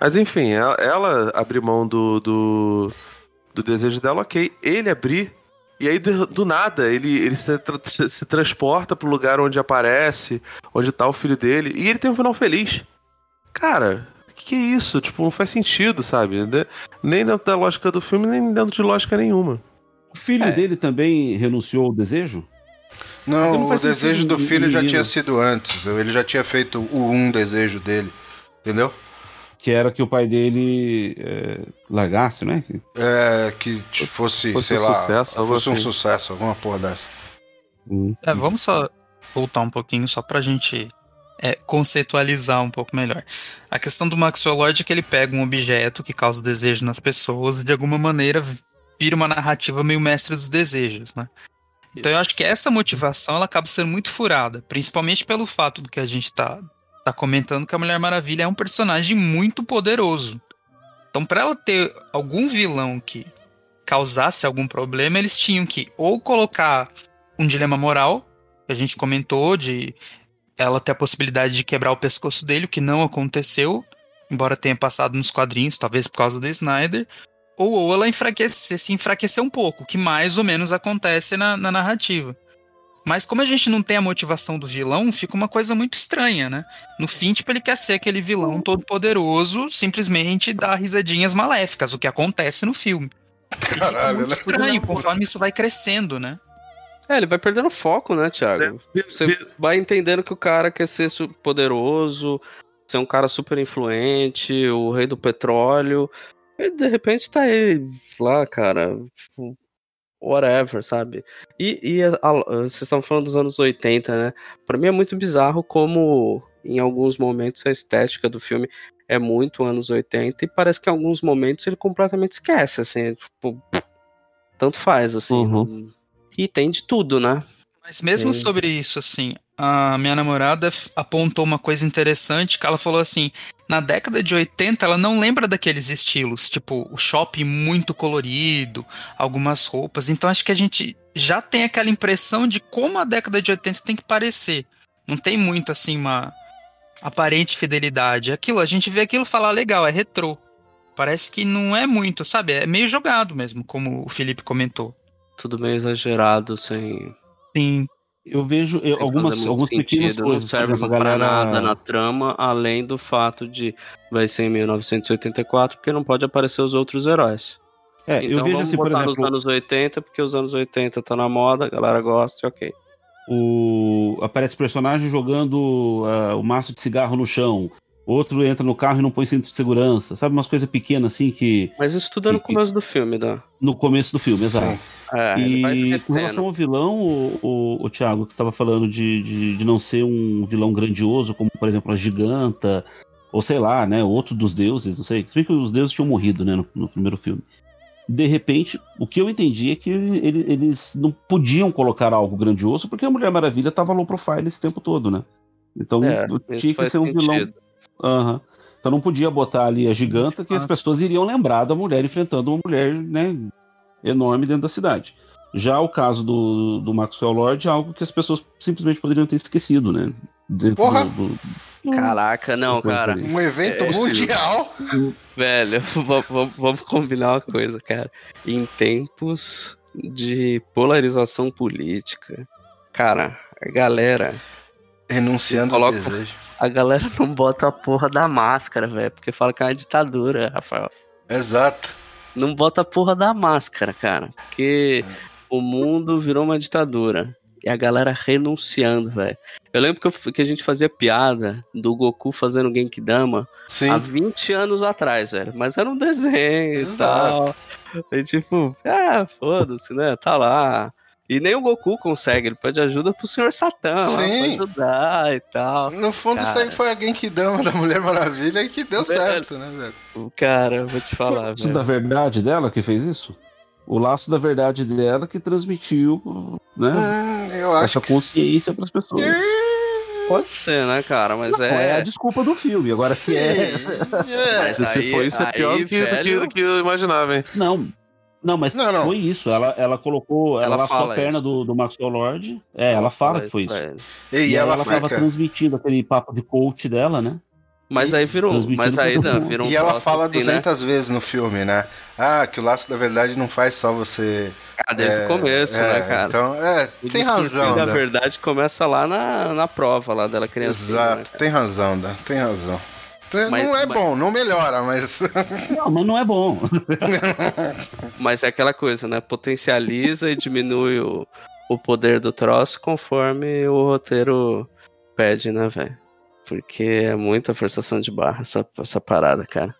Mas enfim, ela, ela abrir mão do, do, do desejo dela, ok. Ele abrir, e aí do, do nada ele, ele se, tra- se- transporta pro lugar onde aparece, onde tá o filho dele, e ele tem um final feliz. Cara, que, que é isso? Tipo, não faz sentido, sabe? Ne- Nem dentro da lógica do filme, nem dentro de lógica nenhuma. O filho É. dele também renunciou ao desejo? Não, Não o desejo do filho já menino. tinha sido antes. Ele já tinha feito o um desejo dele. Entendeu? Que era que o pai dele é, largasse, né? É, que fosse, Fosse sei um lá, sucesso, fosse um assim. sucesso, alguma porra dessa. Hum. É, vamos só voltar um pouquinho, só pra gente é, conceitualizar um pouco melhor. A questão do Maxwell Lord é que ele pega um objeto que causa desejo nas pessoas e de alguma maneira vira uma narrativa meio mestre dos desejos, né? Então eu acho que essa motivação ela acaba sendo muito furada, principalmente pelo fato do que a gente tá, tá comentando que a Mulher Maravilha é um personagem muito poderoso. Então para ela ter algum vilão que causasse algum problema, eles tinham que ou colocar um dilema moral, que a gente comentou, de ela ter a possibilidade de quebrar o pescoço dele, o que não aconteceu, embora tenha passado nos quadrinhos, talvez por causa do Snyder, ou, ou ela enfraquecer, se enfraquecer um pouco, o que mais ou menos acontece na, na narrativa. Mas como a gente não tem a motivação do vilão, fica uma coisa muito estranha, né? No fim, tipo, ele quer ser aquele vilão todo poderoso, simplesmente dar risadinhas maléficas, o que acontece no filme. E fica Caralho, muito né? estranho, conforme isso vai crescendo, né? É, ele vai perdendo foco, né, Thiago? Você vai entendendo que o cara quer ser poderoso, ser um cara super influente, o rei do petróleo. E de repente tá ele lá, cara. tipo, Whatever, sabe? E, e a- a- vocês estavam falando dos anos 80, né? Pra mim é muito bizarro como, em alguns momentos, a estética do filme é muito anos 80 e parece que em alguns momentos ele completamente esquece, assim, tipo, tanto faz, assim. Uhum. não- E tem de tudo, né? Mas mesmo sobre isso, assim, a minha namorada apontou uma coisa interessante, que ela falou assim, na década de 80 ela não lembra daqueles estilos, tipo, o shopping muito colorido, algumas roupas, então acho que a gente já tem aquela impressão de como a década de 80 tem que parecer. Não tem muito, assim, uma aparente fidelidade. Aquilo, a gente vê aquilo e fala, "Ah, legal, é retrô. Parece que não é muito, sabe? É meio jogado mesmo, como o Felipe comentou. Tudo meio exagerado, sem, Sim, Eu vejo eu, algumas, algumas pequenas coisas. Não serve por pra galera... nada na trama, além do fato de vai ser em 1984, porque não pode aparecer os outros heróis. É, então eu vejo vamos assim, por botar exemplo, nos anos 80, porque os anos 80 tá na moda, a galera gosta, e ok. o... aparece personagem jogando ah, o maço de cigarro no chão. Outro entra no carro e não põe cinto de segurança. Sabe, umas coisas pequenas assim que. Mas isso tudo é no começo do filme, Dan. No começo do filme, exato. É, E com relação ao vilão, o, o, o Thiago, que estava falando de, de, de não ser um vilão grandioso, como por exemplo a Giganta, ou sei lá, né, outro dos deuses, não sei. Se bem que os deuses tinham morrido, né, no, no primeiro filme. De repente, o que eu entendi é que ele- eles não podiam colocar algo grandioso porque a Mulher Maravilha estava low profile esse tempo todo, né? Então É, tinha que ser um vilão. Aham. Então não podia botar ali a giganta que as pessoas iriam lembrar da mulher enfrentando uma mulher, né, enorme dentro da cidade. Já o caso do, do Maxwell Lord é algo que as pessoas simplesmente poderiam ter esquecido, né? Dentro Porra! do- do- Caraca, não, cara. Um evento É, mundial. Velho, vamos- vamos vamos combinar uma coisa, cara. Em tempos de polarização política, cara, a galera. Renunciando Coloca- os desejos. A galera não bota a porra da máscara, velho, porque fala que é uma ditadura, Rafael. Exato. Não bota a porra da máscara, cara. Porque o mundo virou uma ditadura. E a galera renunciando, velho. Eu lembro que, eu- que a gente fazia piada do Goku fazendo Genkidama Sim. há 20 anos atrás, velho. Mas era um desenho e Exato. tal. E tipo, ah, foda-se, né? Tá lá. E nem o Goku consegue, ele pede ajuda pro Senhor Satã lá pra Sim. ajudar e tal. No fundo, isso aí Cara. foi a Genkidama da Mulher Maravilha e que deu Velho. certo, né, velho? O Cara, vou te O falar, laço velho. da verdade dela que fez isso? O laço da verdade dela que transmitiu, né? Hum, eu acho Essa que. consciência para as pessoas. pode ser, né, cara? Mas Não, é... é. a desculpa do filme. Agora, se é. É. Mas Se aí- for isso, é pior aí, do que, do, que, velho, do que eu imaginava, hein? Não. Não, mas Não, não. foi isso. Ela, ela colocou. Ela, Ela laçou fala a perna isso. do, do Maxwell Lord. É, ela fala que foi isso. E, E, ela, ela, tava transmitindo aquele papo de coach dela, né? Mas aí virou. Mas aí não, virou um E ela fala assim, né? 200 vezes no filme, né? Ah, que o laço da verdade não faz só você. Ah, desde é, o começo, é, né, cara? Então, é, o tem razão. da Dan. verdade começa lá na, na prova lá dela criança. Exato, tem razão, Dan, tem razão. Mas- não é mas- bom, não melhora, mas. Não, mas não é bom. Mas é aquela coisa, né? Potencializa e diminui o, o poder do troço conforme o roteiro pede, né, velho? Porque é muita forçação de barra essa, essa parada, cara.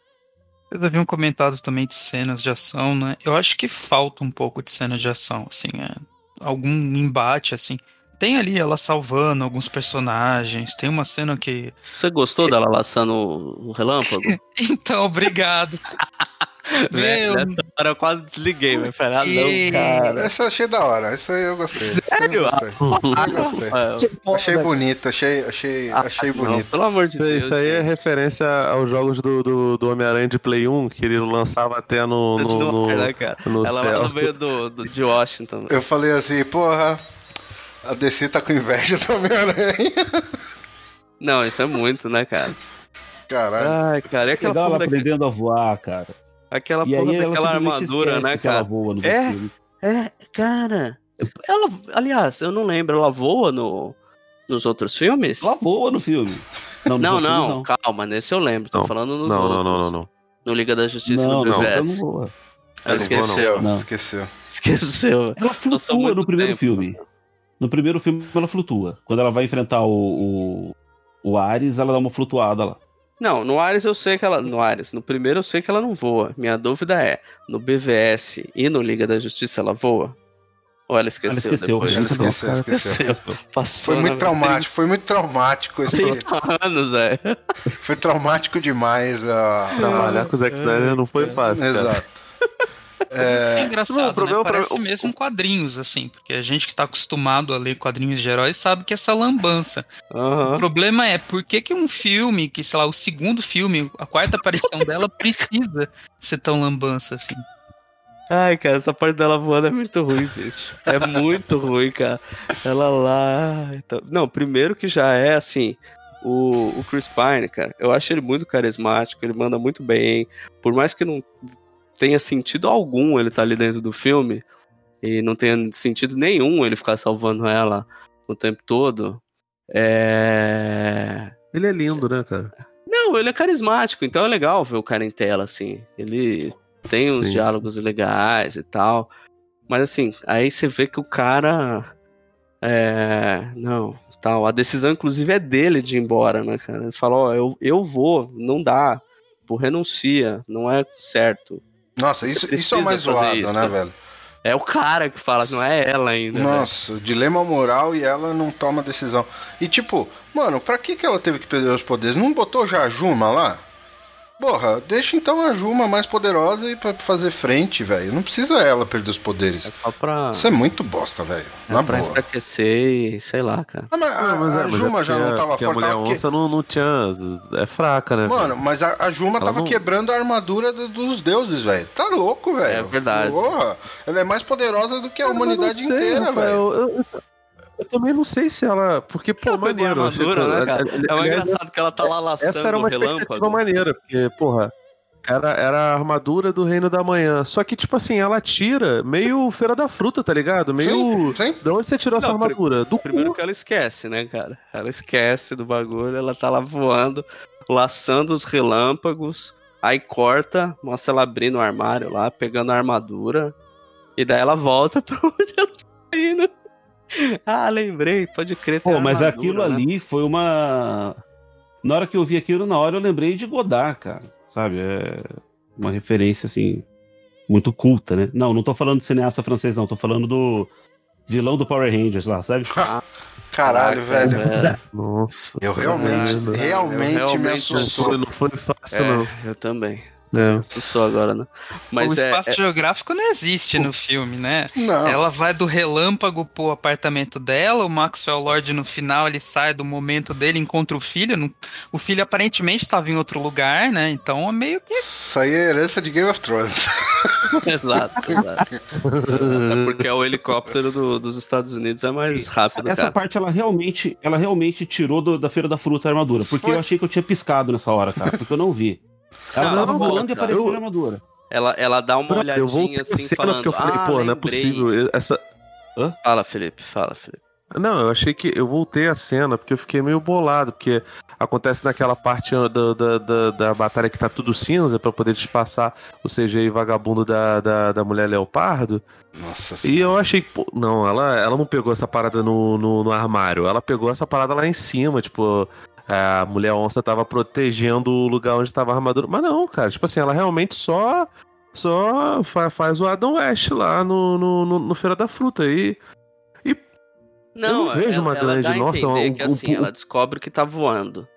Vocês haviam comentado também de cenas de ação, né? Eu acho que falta um pouco de cena de ação, assim, é, algum embate, assim. Tem ali ela salvando alguns personagens, tem uma cena que. Você gostou dela laçando o relâmpago? Então, obrigado. Velho, Meu, nessa hora eu quase desliguei, mas falei, ah, que- não, cara. Essa eu achei da hora, isso aí eu gostei. Aí Sério? eu gostei. Eu gostei. Ah, Achei bonito, achei, achei, achei não, bonito. pelo amor de Isso, aí- Deus. isso aí é gente. referência aos jogos do, do, do Homem-Aranha de Play 1, que ele lançava até no, no, No no, né, no Ela céu. lá no meio do, do- de Washington. Eu falei assim, porra, a DC tá com inveja do Homem-Aranha. Não, isso é muito, né, cara? Caralho. Ai, cara, e aquela Legal ela porra, daquela, aprendendo a voar, cara. aquela E porra ela daquela armadura, né, cara? voa no É? filme. É, cara. Ela, aliás, eu não lembro, ela voa no, nos outros filmes? Ela voa no filme. Não, Não, não, outros calma, nesse eu lembro, tô Não, falando nos Não, outros. não, não, não, não. No Liga da Justiça Não, no não, ela BVS. não voa. Ela Não, esqueceu. Não. Esqueceu. Esqueceu. Ela flutua no primeiro tempo. filme. No primeiro filme ela flutua. Quando ela vai enfrentar o, o, o Ares, ela dá uma flutuada lá. Não, no Ares eu sei que ela. No Ares, no primeiro eu sei que ela não voa. Minha dúvida é: no BVS e no Liga da Justiça ela voa? Ou ela esqueceu? Ela esqueceu. depois? Ela esqueceu, cara. esqueceu. Passou, Foi muito traumático, foi muito traumático esse. 30 anos, velho. Foi traumático demais a. Trabalhar com o Zack Snyder não foi fácil, cara. Exato. É É, engraçado, não, o problema- né? Parece o- mesmo quadrinhos, assim, porque a gente que tá acostumado a ler quadrinhos de heróis sabe que é essa lambança. O Aham. problema é por que, que um filme, que, sei lá, o segundo filme, a quarta aparição dela, precisa ser tão lambança, assim. Ai, cara, essa parte dela voando é muito ruim, bicho. É muito ruim, cara. Ela lá. Então... Não, primeiro que já é assim. O, o Chris Pine, cara, eu acho ele muito carismático, ele manda muito bem. Por mais que não tenha sentido algum ele estar ali dentro do filme, e não tenha sentido nenhum ele ficar salvando ela o tempo todo. É. Ele é lindo, né, cara? Não, ele é carismático, então é legal ver o cara em tela, assim. Ele tem uns Sim, diálogos legais e tal. Mas assim, aí você vê que o cara. É. Não, tal. A decisão, inclusive, é dele de ir embora, né, cara? Ele fala, ó, eu, eu vou, não dá. Pô, renuncia, não é certo. Nossa, Você isso, isso é o mais zoado, isso, né, velho? É o cara que fala, não é ela ainda. Nossa, dilema moral e ela não toma decisão. E tipo, mano, pra que, que ela teve que perder os poderes? Não botou já a Juma lá? Porra, deixa então a Juma mais poderosa e pra fazer frente, velho. Não precisa ela perder os É poderes. só pra, Isso é muito bosta, velho. é Na pra boa. enfraquecer e sei lá, cara. Ah, mas a, Não, mas a é, mas é Juma já porque não tava forte. A mulher que- onça não, não tinha. É fraca, né? Mano, velho? mas a, a Juma Ela tava não- quebrando a armadura do- dos deuses, velho. Tá louco, velho. É verdade. Porra, ela é mais poderosa do que a mas humanidade sei, inteira, velho. Eu, eu- eu também não sei se ela. Porque, pô, maneiro. eu achei armadura, né, cara? É mais engraçado que ela tá lá laçando Essa era uma relâmpago. maneira, porque, porra, era, era a armadura do Reino da Manhã. Só que, tipo assim, ela tira meio feira da fruta, tá ligado? Meio. Sim, sim. De onde você tirou essa Não, pri- armadura? Do Primeiro cu. que ela esquece, né, cara? Ela esquece do bagulho, ela tá lá voando, laçando os relâmpagos, aí corta, mostra ela abrindo o armário lá, pegando a armadura, e daí ela volta pra onde ela tá indo. Ah, lembrei, pode crer. Pô, mas armadura, aquilo né? ali foi uma. Na hora que eu vi aquilo, na hora eu lembrei de Godard, cara. Sabe? É uma referência, assim, muito culta, né? Não, não tô falando de cineasta francês, não. Tô falando do vilão do Power Rangers lá, sabe? Caralho, Caraca, velho. velho. Nossa. Eu realmente, realmente, Eu me realmente Não assustou. não foi fácil, É, não. eu também. É. Assustou agora, né? Mas o é, espaço é- geográfico não existe no filme, né? Não. Ela vai do relâmpago pro apartamento dela, o Maxwell Lord no final ele sai do momento dele, encontra o filho. não- O filho aparentemente estava em outro lugar, né? Então é meio que. Isso aí é herança de Game of Thrones. Exato, exato. é porque o helicóptero do- dos Estados Unidos é mais rápido, Essa cara. parte ela realmente, ela realmente tirou do- da Feira da Fruta a armadura. Porque Foi. eu achei que eu tinha piscado nessa hora, cara. Porque eu não vi. Ela Não, tava voando e apareceu Eu- a armadura. Ela, ela dá uma Não, eu voltei olhadinha a assim, cena falando. porque eu falei, ah, pô, não é lembrei." possível. Essa, Fala, Felipe, fala, Felipe. Não, eu achei que eu voltei a cena porque eu fiquei meio bolado, porque acontece naquela parte da, da, da, da batalha que tá tudo cinza pra poder disfarçar o CGI vagabundo da, da, da mulher leopardo. Nossa E senhora. eu achei que, pô, não, ela, ela não pegou essa parada no, no, no armário, ela pegou essa parada lá em cima, tipo. A mulher onça tava protegendo o lugar onde tava a armadura. Mas não, cara, tipo assim, ela realmente só só fa- faz o Adam West lá no, no, no, no Feira da Fruta. E Não, não vejo ela, uma ela grande- dá a nossa, um- que assim, um- ela descobre que tá voando.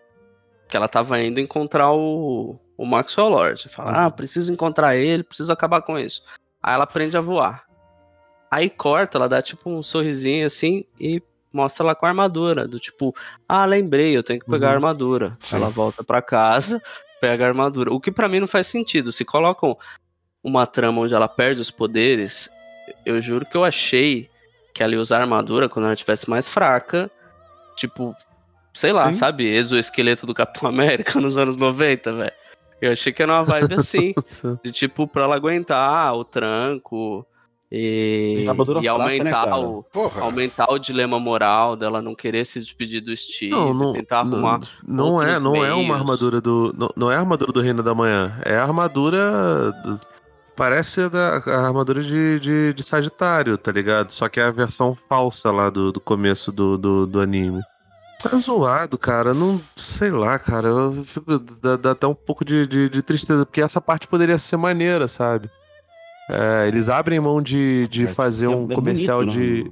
Que ela tava indo encontrar o, o Maxwell Lord. Fala, ah, preciso encontrar ele, preciso acabar com isso. Aí ela aprende a voar. Aí corta, ela dá tipo um sorrisinho assim e mostra ela com a armadura. Do tipo, ah, lembrei, eu tenho que pegar a Uhum. armadura. Sim. Ela volta pra casa, pega a armadura. O que pra mim não faz sentido. Se colocam uma trama onde ela perde os poderes, eu juro que eu achei que ela ia usar a armadura quando ela estivesse mais fraca. Tipo, sei lá, Sim. sabe? Exoesqueleto do Capitão América nos anos 90, velho. Eu achei que era uma vibe assim. De tipo, pra ela aguentar o tranco e, e fraca, né, aumentar, cara? o, Porra. aumentar o dilema moral dela não querer se despedir do Steve, Não, não, tentar arrumar. não, não é, não é uma meios. armadura do, não, não é a armadura do Reino da Manhã, é a armadura do- parece a, da, a armadura de, de, de Sagitário, tá ligado? Só que é a versão falsa lá do, do começo do, do, do anime. Tá zoado, cara. Não sei lá, cara. Eu fico, dá, dá até um pouco de, de, de tristeza, porque essa parte poderia ser maneira, sabe? É, eles abrem mão de, de fazer é- um é comercial bonito, de. né?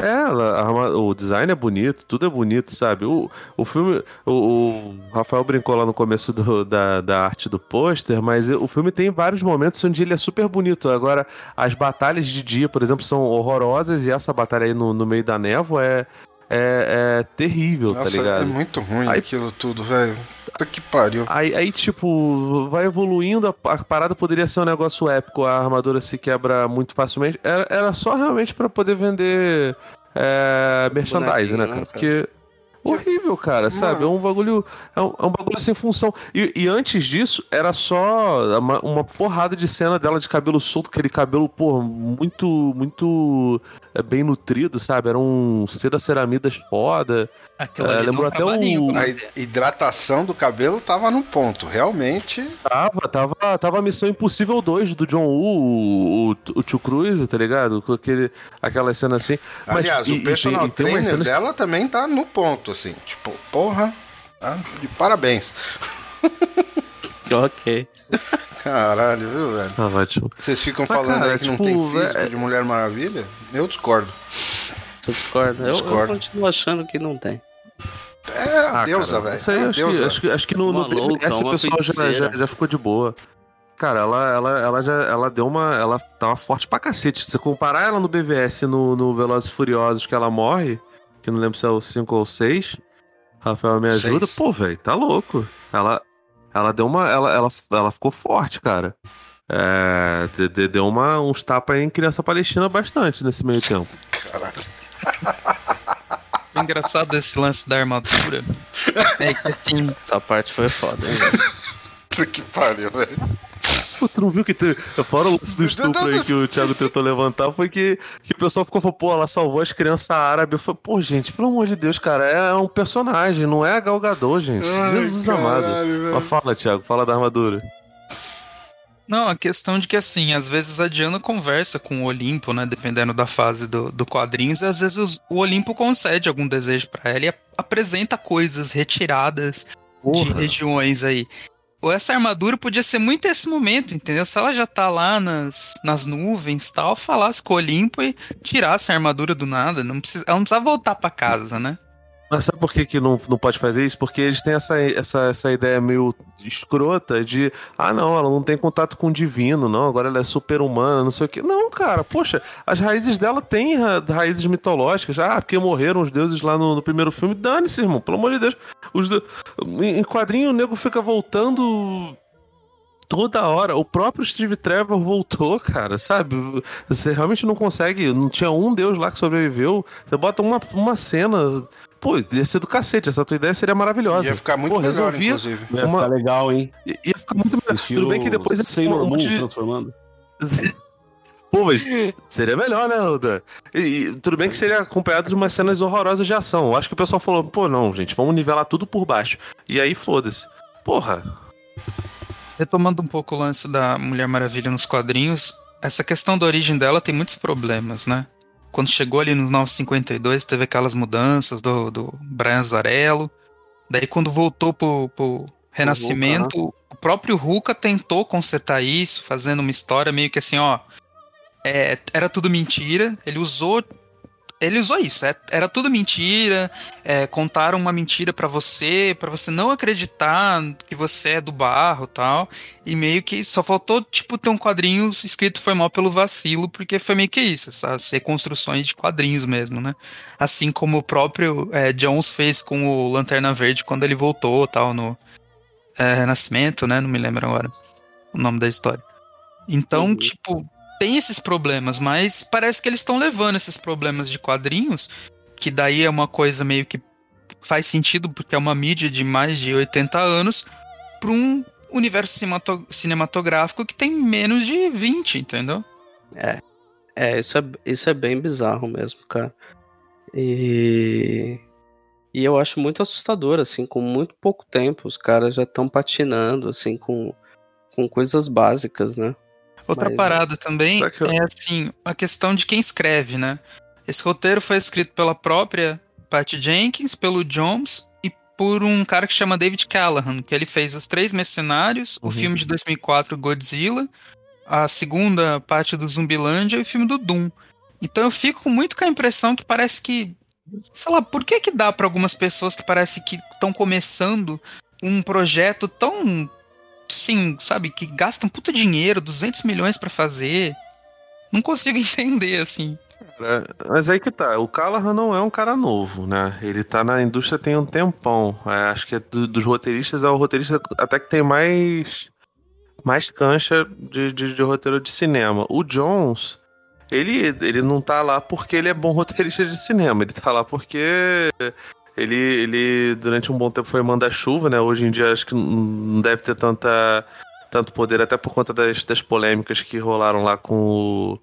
É, ela- o design é bonito, tudo é bonito, sabe? O, o filme. O, o Rafael brincou lá no começo do- da, da arte do pôster, mas o filme tem vários momentos onde ele é super bonito. Agora, as batalhas de dia, por exemplo, são horrorosas e essa batalha aí no, no meio da névoa é, é, é terrível, Nossa, tá ligado? é muito ruim Aí- aquilo tudo, velho. Puta que pariu. Aí, aí, tipo, vai evoluindo, a, a parada poderia ser um negócio épico, a armadura se quebra muito facilmente. Era, era só realmente pra poder vender é, merchandising, Bonequinho, né, né, cara? cara? Porque. Horrível, cara, sabe? É um bagulho. É um, é um bagulho sem função. E, e antes disso, era só uma, uma porrada de cena dela de cabelo solto, aquele cabelo, pô, muito, muito é, bem nutrido, sabe? Era um seda ceramidas foda. Aquilo É, lembrou até o- A manter. hidratação do cabelo tava no ponto. Realmente. Tava, tava, tava a Missão Impossível 2 do John Woo, o, o, o Tio Cruz, tá ligado? Com aquele, aquela cena assim. Mas- Aliás, e- o e personal e trainer dela também tá no ponto, assim. Tipo, porra. tá? De parabéns. Ok. Caralho, viu, velho? Ah, vai, tipo, Vocês ficam Mas, falando cara, aí que não tipo, tem físico é- de Mulher Maravilha? Eu discordo. Você discorda? Eu, eu Discordo. continuo achando que não tem. É a ah, deusa, velho. Isso aí É acho que, deusa. acho que, acho que no, no Uma louca, BBS o pessoal já, já, já ficou de boa. Cara, ela, ela, ela já ela deu uma. Ela tava forte pra cacete. Se você comparar ela no BVS no, no Velozes e Furiosos que ela morre, que não lembro se é o 5 ou 6. Rafael me ajuda. Seis. Pô, velho, tá louco. Ela, ela deu uma. Ela, ela, ela ficou forte, cara. É, de- de- deu uma, uns tapas em criança palestina bastante nesse meio tempo. Caralho. O engraçado desse lance da armadura é que assim, Essa parte foi foda, hein? Puta que pariu, velho. Pô, tu não viu que te... fora o lance do estupro aí que o Thiago tentou levantar, foi que, que o pessoal ficou, falou, pô, ela salvou as crianças árabes. Eu falei, pô, gente, pelo amor de Deus, cara, é um personagem, não é a Galgador, gente. Ai, Jesus amado. caralho, velho. Mas fala, Thiago, fala da armadura. Não, a questão de que, assim, às vezes a Diana conversa com o Olimpo, né? Dependendo da fase do, do quadrinhos, e às vezes os- o Olimpo concede algum desejo pra ela e ap- apresenta coisas retiradas de Porra. regiões aí. Essa armadura podia ser muito esse momento, entendeu? Se ela já tá lá nas, nas nuvens tal, falasse com o Olimpo e tirasse a armadura do nada. Não precisa, ela não precisa voltar pra casa, né? Mas sabe por que, que não, não pode fazer isso? Porque eles têm essa, essa, essa ideia meio escrota de ah, não, ela não tem contato com o divino, não, agora ela é super humana, não sei o que. Não, cara, poxa, as raízes dela têm ra- raízes mitológicas. Ah, porque morreram os deuses lá no, no primeiro filme. Dane-se, irmão, pelo amor de Deus. Os em quadrinho o nego fica voltando toda hora. O próprio Steve Trevor voltou, cara, sabe? Você realmente não consegue. Não tinha um deus lá que sobreviveu. Você bota uma, uma cena. Pô, ia ser do cacete. Essa tua ideia seria maravilhosa. Ia ficar muito Pô, melhor, inclusive. Ia Uma- ficar legal, hein? I- Ia ficar muito melhor. Estilo Tudo bem que depois ia ser Sailor um Moon monte de... transformando. Pô, mas seria melhor, né, Oda? E, e tudo bem que seria acompanhado de umas cenas horrorosas de ação. Eu acho que o pessoal falou, pô, não, gente, vamos nivelar tudo por baixo. E aí, foda-se. Porra, Retomando um pouco o lance da Mulher Maravilha nos quadrinhos, essa questão da origem dela tem muitos problemas, né? Quando chegou ali nos 952, teve aquelas mudanças do, do Brian Zarello. Daí, quando voltou pro, pro Renascimento, o próprio Ruka tentou consertar isso, fazendo uma história meio que assim, ó. é, era tudo mentira. Ele usou. Ele usou isso, é- era tudo mentira. é, contaram uma mentira pra você, pra você não acreditar que você é do barro e tal. E meio que só faltou, tipo, ter um quadrinho escrito foi mal pelo vacilo, porque foi meio que isso, essas reconstruções de quadrinhos mesmo, né? Assim como o próprio é, Jones fez com o Lanterna Verde quando ele voltou tal, no é, Renascimento, né? Não me lembro agora o nome da história. Então, Uhum. tipo, tem esses problemas, mas parece que eles estão levando esses problemas de quadrinhos, que daí é uma coisa meio que faz sentido porque é uma mídia de mais de 80 anos, para um universo cinematográfico que tem menos de 20, entendeu? É. É, isso é, isso é bem bizarro mesmo, cara. E. E eu acho muito assustador, assim, com muito pouco tempo, os caras já estão patinando, assim, com, com coisas básicas, né? Outra Mas, parada também eu- é assim, a questão de quem escreve, né? Esse roteiro foi escrito pela própria Patty Jenkins, pelo Jones e por um cara que chama David Callahan, que ele fez Os Três Mercenários, o Uhum. filme de 2004 Godzilla, a segunda parte do Zumbilândia e o filme do Doom. Então eu fico muito com a impressão que parece que, sei lá, por que que dá pra algumas pessoas que parece que estão começando um projeto tão sim, sabe, que gastam puta dinheiro, 200 milhões pra fazer. Não consigo entender, assim. Mas aí que tá, o Callahan não é um cara novo, né? Ele tá na indústria tem um tempão. É, acho que é do- dos roteiristas, é o roteirista até que tem mais mais cancha de, de, de roteiro de cinema. O Jones, ele, ele não tá lá porque ele é bom roteirista de cinema, ele tá lá porque ele, ele durante um bom tempo foi manda-chuva, né? Hoje em dia acho que não- deve ter tanta, tanto poder, até por conta das, das polêmicas que rolaram lá com o,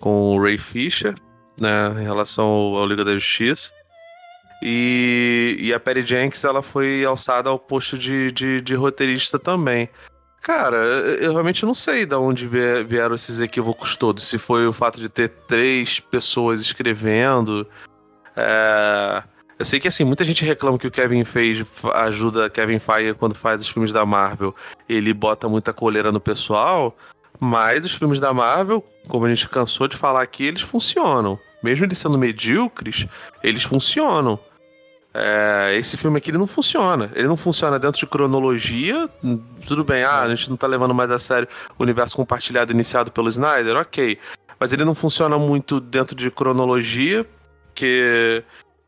com o Ray Fisher, né, em relação ao, Liga da Justiça. E, e a Perry Jenkins ela foi alçada ao posto de, de, de roteirista também. Cara, eu realmente não sei de onde vie- vieram esses equívocos todos. Se foi o fato de ter três pessoas escrevendo. É, Eu sei que assim, muita gente reclama que o Kevin fa- ajuda Kevin Feige quando faz os filmes da Marvel. Ele bota muita coleira no pessoal. Mas os filmes da Marvel, como a gente cansou de falar aqui, eles funcionam. Mesmo eles sendo medíocres, eles funcionam. É, esse filme aqui ele não funciona. Ele não funciona dentro de cronologia. Tudo bem, ah, a gente não tá levando mais a sério o universo compartilhado iniciado pelo Snyder, ok. Mas ele não funciona muito dentro de cronologia, que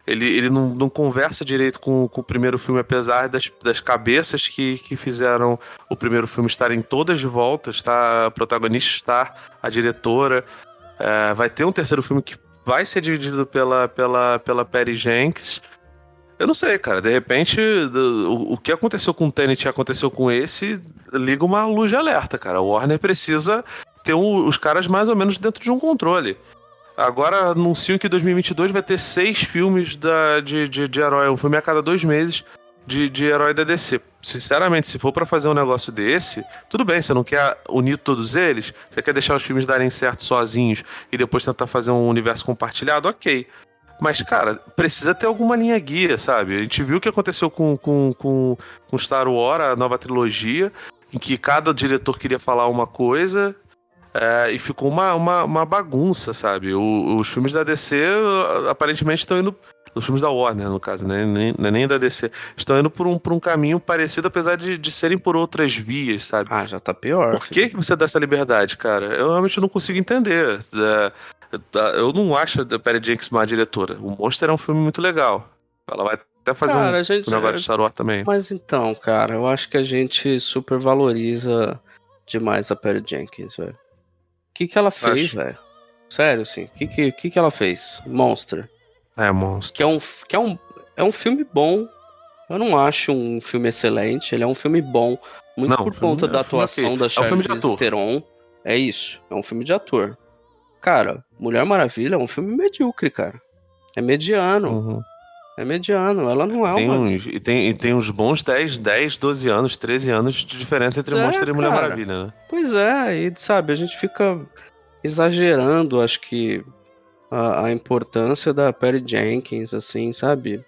ele, ele não, não conversa direito com, com o primeiro filme, apesar das, das cabeças que, que fizeram o primeiro filme estarem todas de volta. Está, a protagonista está, a diretora. É, vai ter um terceiro filme que vai ser dividido pela, pela, pela Perry Jenkins. Eu não sei, cara. De repente, o, o que aconteceu com o Tenet e aconteceu com esse, liga uma luz de alerta, cara. O Warner precisa ter um- os caras mais ou menos dentro de um controle. Agora anunciam que 2022 vai ter seis filmes da, de, de, de herói, um filme a cada dois meses de, de herói da DC. Sinceramente, se for pra fazer um negócio desse, tudo bem, você não quer unir todos eles, você quer deixar os filmes darem certo sozinhos e depois tentar fazer um universo compartilhado, ok. Mas, cara, precisa ter alguma linha guia, sabe? A gente viu o que aconteceu com, com, com, com Star Wars, a nova trilogia, em que cada diretor queria falar uma coisa é, e ficou uma, uma, uma bagunça, sabe? O- os filmes da DC uh, aparentemente estão indo Nos filmes da Warner, no caso, né? Nem, não é nem da DC. Estão indo por um, por um caminho parecido, apesar de, de serem por outras vias, sabe? Ah, já tá pior. Por que, que você dá essa liberdade, cara? Eu realmente não consigo entender. É, tá, Eu não acho a Perry Jenkins má diretora. O Monster é um filme muito legal. Ela vai até fazer Cara, um, gente- um negócio de Star Wars também. Mas então, cara, eu acho que a gente supervaloriza demais a Perry Jenkins, velho. O que que ela fez, velho? Sério, assim, o que que, que que ela fez? Monster. É, Monster. Que é um, que é um, é um filme bom. Eu não acho um filme excelente, ele é um filme bom. Muito Não, por conta é da filme atuação da É Charlize ator. Theron. É isso, é um filme de ator. Cara, Mulher Maravilha é um filme medíocre, cara. É mediano, Uhum. É mediano. Ela não é Tem uma... uns, e, tem, e tem uns bons 10, 10, 12 anos, 13 anos de diferença entre Pois é, Monster e Mulher cara. Maravilha, né? Pois é, e sabe, a gente fica exagerando, acho que, a, a importância da Perry Jenkins, assim, sabe?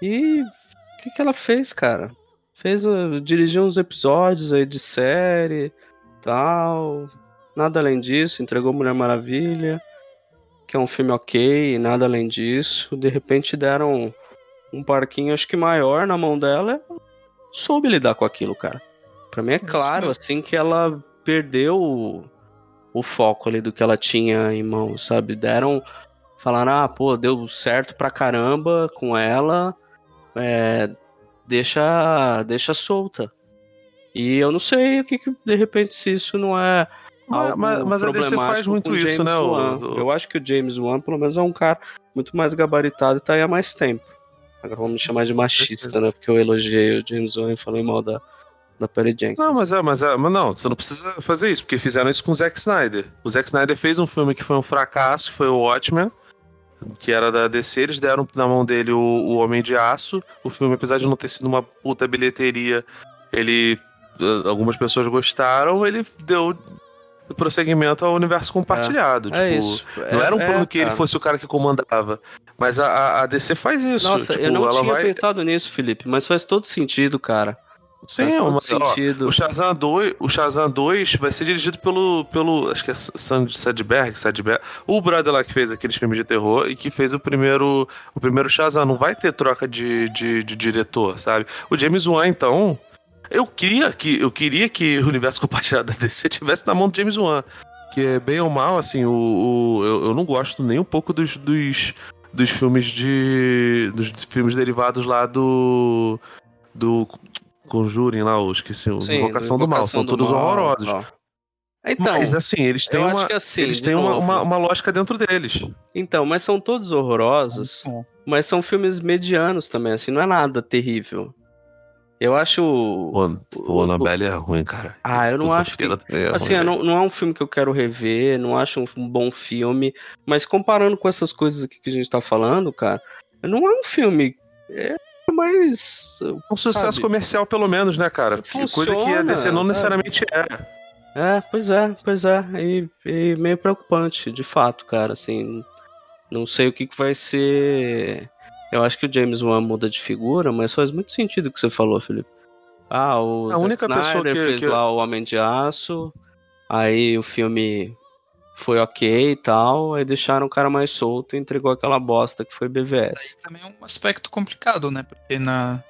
E o que, que ela fez, cara? Fez, uh, dirigiu uns episódios aí de série, tal, nada além disso, entregou Mulher Maravilha, que é um filme ok, e nada além disso. De repente deram um parquinho, acho que maior na mão dela, soube lidar com aquilo, cara. Pra mim é claro, assim, que ela perdeu o, o foco ali do que ela tinha em mãos, sabe? Deram. Falaram, ah, pô, deu certo pra caramba com ela, é, deixa, deixa solta. E eu não sei o que, que de repente, se isso não é. Mas, algo mas, mas a DC faz muito isso, né? o- Eu acho que o James Wan, pelo menos, é um cara muito mais gabaritado e tá aí há mais tempo. Agora vamos me chamar de machista, né? Porque eu elogiei o James Wan e falei mal da, da Perry Jenkins. Não, mas é, mas é, mas não, você não precisa fazer isso, porque fizeram isso com o Zack Snyder. O Zack Snyder fez um filme que foi um fracasso, que foi o Watchmen, que era da DC, eles deram na mão dele o, o Homem de Aço. O filme, apesar de não ter sido uma puta bilheteria, ele. eh, Algumas pessoas gostaram, ele deu prosseguimento ao universo compartilhado. é tipo, isso. Não É- era um é, plano que ele fosse o cara que comandava. Mas a, a- DC faz isso. Nossa, tipo, eu não tinha vai. pensado nisso, Felipe, mas faz todo sentido, cara. Sim, faz todo mas, ó, sentido. o Shazam 2, o Shazam 2 vai ser dirigido pelo, pelo acho que é Sand- Sadberg, Sadberg, o brother lá que fez aqueles filmes de terror e que fez o primeiro, o primeiro Shazam. Não vai ter troca de, de, de diretor, sabe? O James Wan, então, eu queria que eu queria que o universo compartilhado da DC tivesse na mão do James Wan, que é bem ou mal, assim, o, o- eu, eu não gosto nem um pouco dos, dos dos filmes de dos filmes derivados lá do do Conjuring lá, eu esqueci, Sim, Invocação do Mal, Invocação são do todos Mal, horrorosos. Então, Mas assim, eles têm uma assim, eles têm uma, uma, uma lógica dentro deles. então, mas são todos horrorosos, mas são filmes medianos também, assim, não é nada terrível. Eu acho. O, o Annabelle é ruim, cara. Ah, eu não O acho que. É Assim, ruim, não, não é um filme que eu quero rever, não acho um, bom filme, mas comparando com essas coisas aqui que a gente tá falando, cara, não é um filme. É mais. Um sucesso sabe? comercial, pelo menos, né, cara? Que coisa que a DC não Funciona, necessariamente é. É, pois é, pois é. E, e meio preocupante, de fato, cara. Assim, não sei o que, que vai ser. Eu acho que o James Wan muda de figura, mas faz muito sentido o que você falou, Felipe. Ah, o A Zack única pessoa Snyder que- fez que- lá o Homem de Aço, aí o filme foi ok e tal, aí deixaram o cara mais solto e entregou aquela bosta que foi BVS. também é um aspecto complicado, né? Porque na,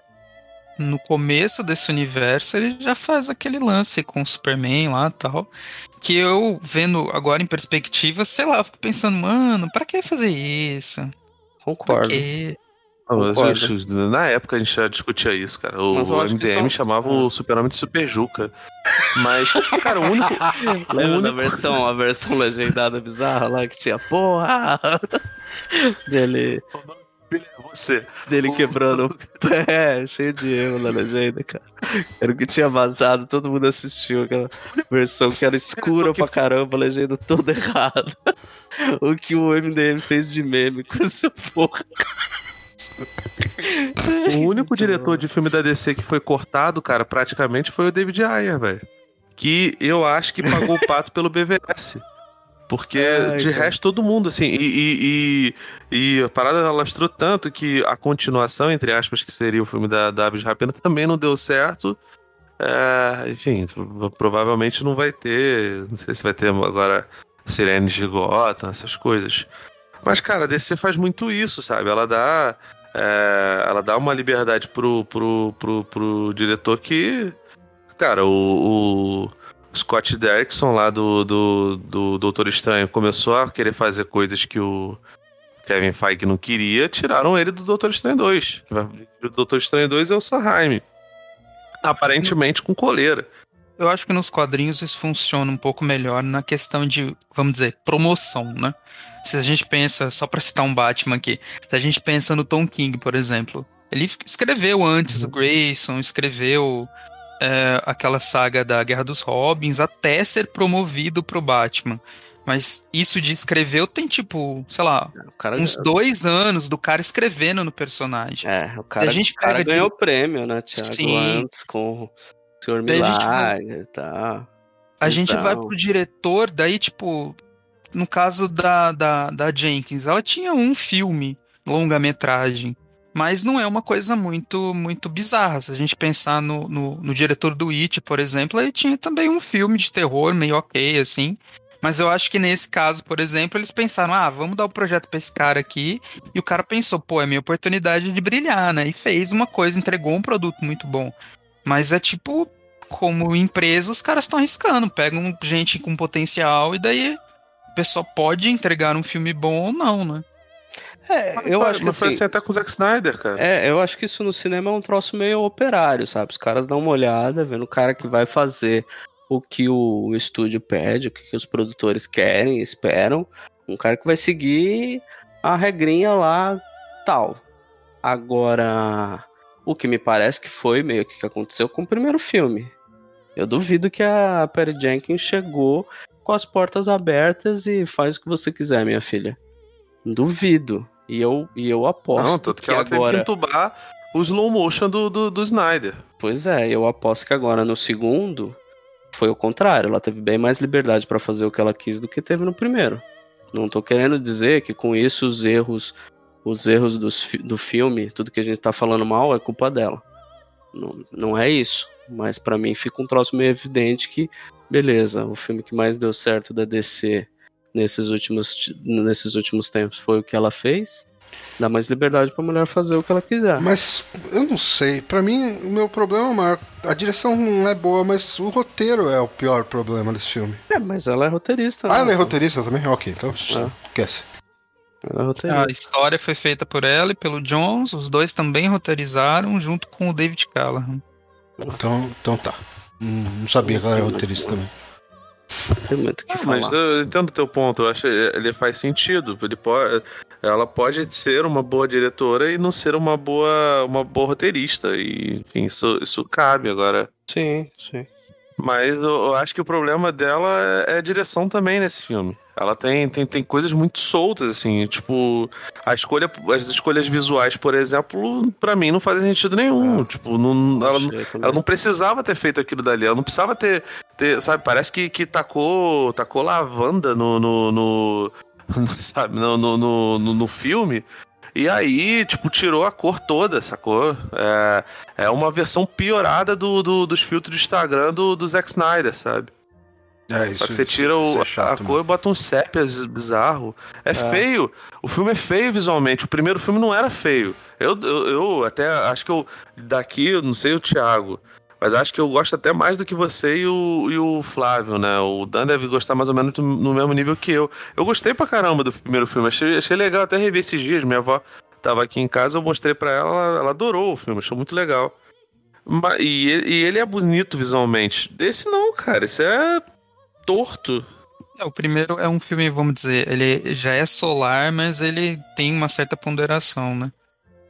no começo desse universo ele já faz aquele lance com o Superman lá e tal. Que eu, vendo agora em perspectiva, sei lá, eu fico pensando, mano, pra que fazer isso? Pra Concordo. quê? Mas, Concordo. gente, na época a gente já discutia isso, cara. O MDM são- chamava o Super-Homem de Super Juca. Mas, cara, o único. o Lembra da único... versão, a versão legendada bizarra lá que tinha porra dele, Você. dele quebrando é, cheio de erro na legenda, cara. Era o que tinha vazado, todo mundo assistiu aquela versão que era escura pra caramba, a legenda toda errada. O que o MDM fez de meme com essa porra. O único diretor de filme da DC que foi cortado, cara, praticamente foi o David Ayer, velho. Que eu acho que pagou o pato pelo BVS. Porque Ai, de cara. resto todo mundo, assim, e, e, e, e a parada alastrou tanto que a continuação, entre aspas, que seria o filme da, da Aves Rapina, também não deu certo. É, enfim, pro- provavelmente não vai ter. Não sei se vai ter agora Sirene de Gotham, essas coisas. Mas, cara, a DC faz muito isso, sabe? Ela dá. É, ela dá uma liberdade pro, pro, pro, pro diretor que. Cara, o, o Scott Derrickson lá do, do, do Doutor Estranho começou a querer fazer coisas que o Kevin Feige não queria, tiraram ele do Doutor Estranho 2. O Doutor Estranho 2 é o Sanheim. Aparentemente com coleira. Eu acho que nos quadrinhos isso funciona um pouco melhor na questão de, vamos dizer, promoção, né? Se a gente pensa, só pra citar um Batman aqui, se a gente pensa no Tom King, por exemplo, ele escreveu antes o Grayson, escreveu é, aquela saga da Guerra dos Robins até ser promovido pro Batman. Mas isso de escrever tem tipo, sei lá, cara, uns dois anos do cara escrevendo no personagem. é, o cara, a gente o cara pega de- ganhou o prêmio, né, Thiago? Sim. Antes com Senhor Daí a gente vai- Milagre e tal. A gente Então. vai pro diretor, daí, tipo, no caso da, da, da Jenkins, ela tinha um filme, longa-metragem, mas não é uma coisa muito muito bizarra. Se a gente pensar no, no, no diretor do It, por exemplo, ele tinha também um filme de terror meio ok, assim. Mas eu acho que nesse caso, por exemplo, eles pensaram, ah, vamos dar o projeto pra esse cara aqui. E o cara pensou, pô, é minha oportunidade de brilhar, né? E fez uma coisa, entregou um produto muito bom. Mas é tipo, como empresa, os caras estão arriscando, pegam gente com potencial e daí o pessoal pode entregar um filme bom ou não, né? É, eu acho que Mas foi assim, assim até com o Zack Snyder, cara. É, eu acho que isso no cinema é um troço meio operário, sabe? Os caras dão uma olhada, vendo o cara que vai fazer o que o estúdio pede, o que que os produtores querem, esperam. Um cara que vai seguir a regrinha lá, tal. Agora, o que me parece que foi meio que o que aconteceu com o primeiro filme. Eu duvido que a Perry Jenkins chegou com as portas abertas e faz o que você quiser, minha filha. Duvido. E eu, e eu aposto Não, tanto que, que ela teve agora... que entubar o slow motion do, do, do Snyder. Pois é, eu aposto que agora no segundo foi o contrário. Ela teve bem mais liberdade pra fazer o que ela quis do que teve no primeiro. Não tô querendo dizer que com isso os erros, os erros dos do filme, tudo que a gente tá falando mal é culpa dela. Não, não é isso. Mas pra mim fica um troço meio evidente que, beleza, o filme que mais deu certo da DC nesses últimos, ti- nesses últimos tempos foi o que ela fez. Dá mais liberdade pra mulher fazer o que ela quiser. Mas eu não sei. Pra mim, o meu problema maior. A direção não é boa, mas o roteiro é o pior problema desse filme. É, mas ela é roteirista. Ah, né? ela é roteirista também? Ok, então Ah. esquece. Ela é. A história foi feita por ela e pelo Jones, os dois também roteirizaram junto com o David Callahan. Então, então tá. Hum, Não sabia que ela era roteirista também. Tem muito o que Ah, falar. mas eu entendo o teu ponto, eu acho que ele faz sentido. Ele pode, ela pode ser uma boa diretora e não ser uma boa, uma boa roteirista. E, enfim, isso, isso cabe agora. Sim, sim. Mas eu, eu acho que o problema dela é, é a direção também nesse filme. Ela tem, tem, tem coisas muito soltas, assim, tipo, a escolha, as escolhas visuais, por exemplo, pra mim não fazem sentido nenhum. Tipo, não, ela, ela não precisava ter feito aquilo dali, ela não precisava ter, ter sabe, parece que, que tacou, tacou lavanda no, no, no- sabe, no, no, no, no- no filme, e aí, tipo, tirou a cor toda, sacou? É, é uma versão piorada do, do- dos filtros de Instagram do, do Zack Snyder, sabe? É, isso. Só que você tira o, é a chato, cor e bota um sépias bizarro. É, feio. O filme é feio visualmente. O primeiro filme não era feio. Eu, eu, eu até acho que eu. Daqui, eu não sei o Thiago. Mas acho que eu gosto até mais do que você e o, e o Flávio, né? O Dan deve gostar mais ou menos do- no mesmo nível que eu. Eu gostei pra caramba do primeiro filme. Achei, achei legal até rever esses dias. Minha avó tava aqui em casa, eu mostrei pra ela, ela, ela adorou o filme, achou muito legal. E e ele é bonito visualmente. Esse não, cara. Esse é torto. É, o primeiro é um filme, vamos dizer, ele já é solar, mas ele tem uma certa ponderação, né?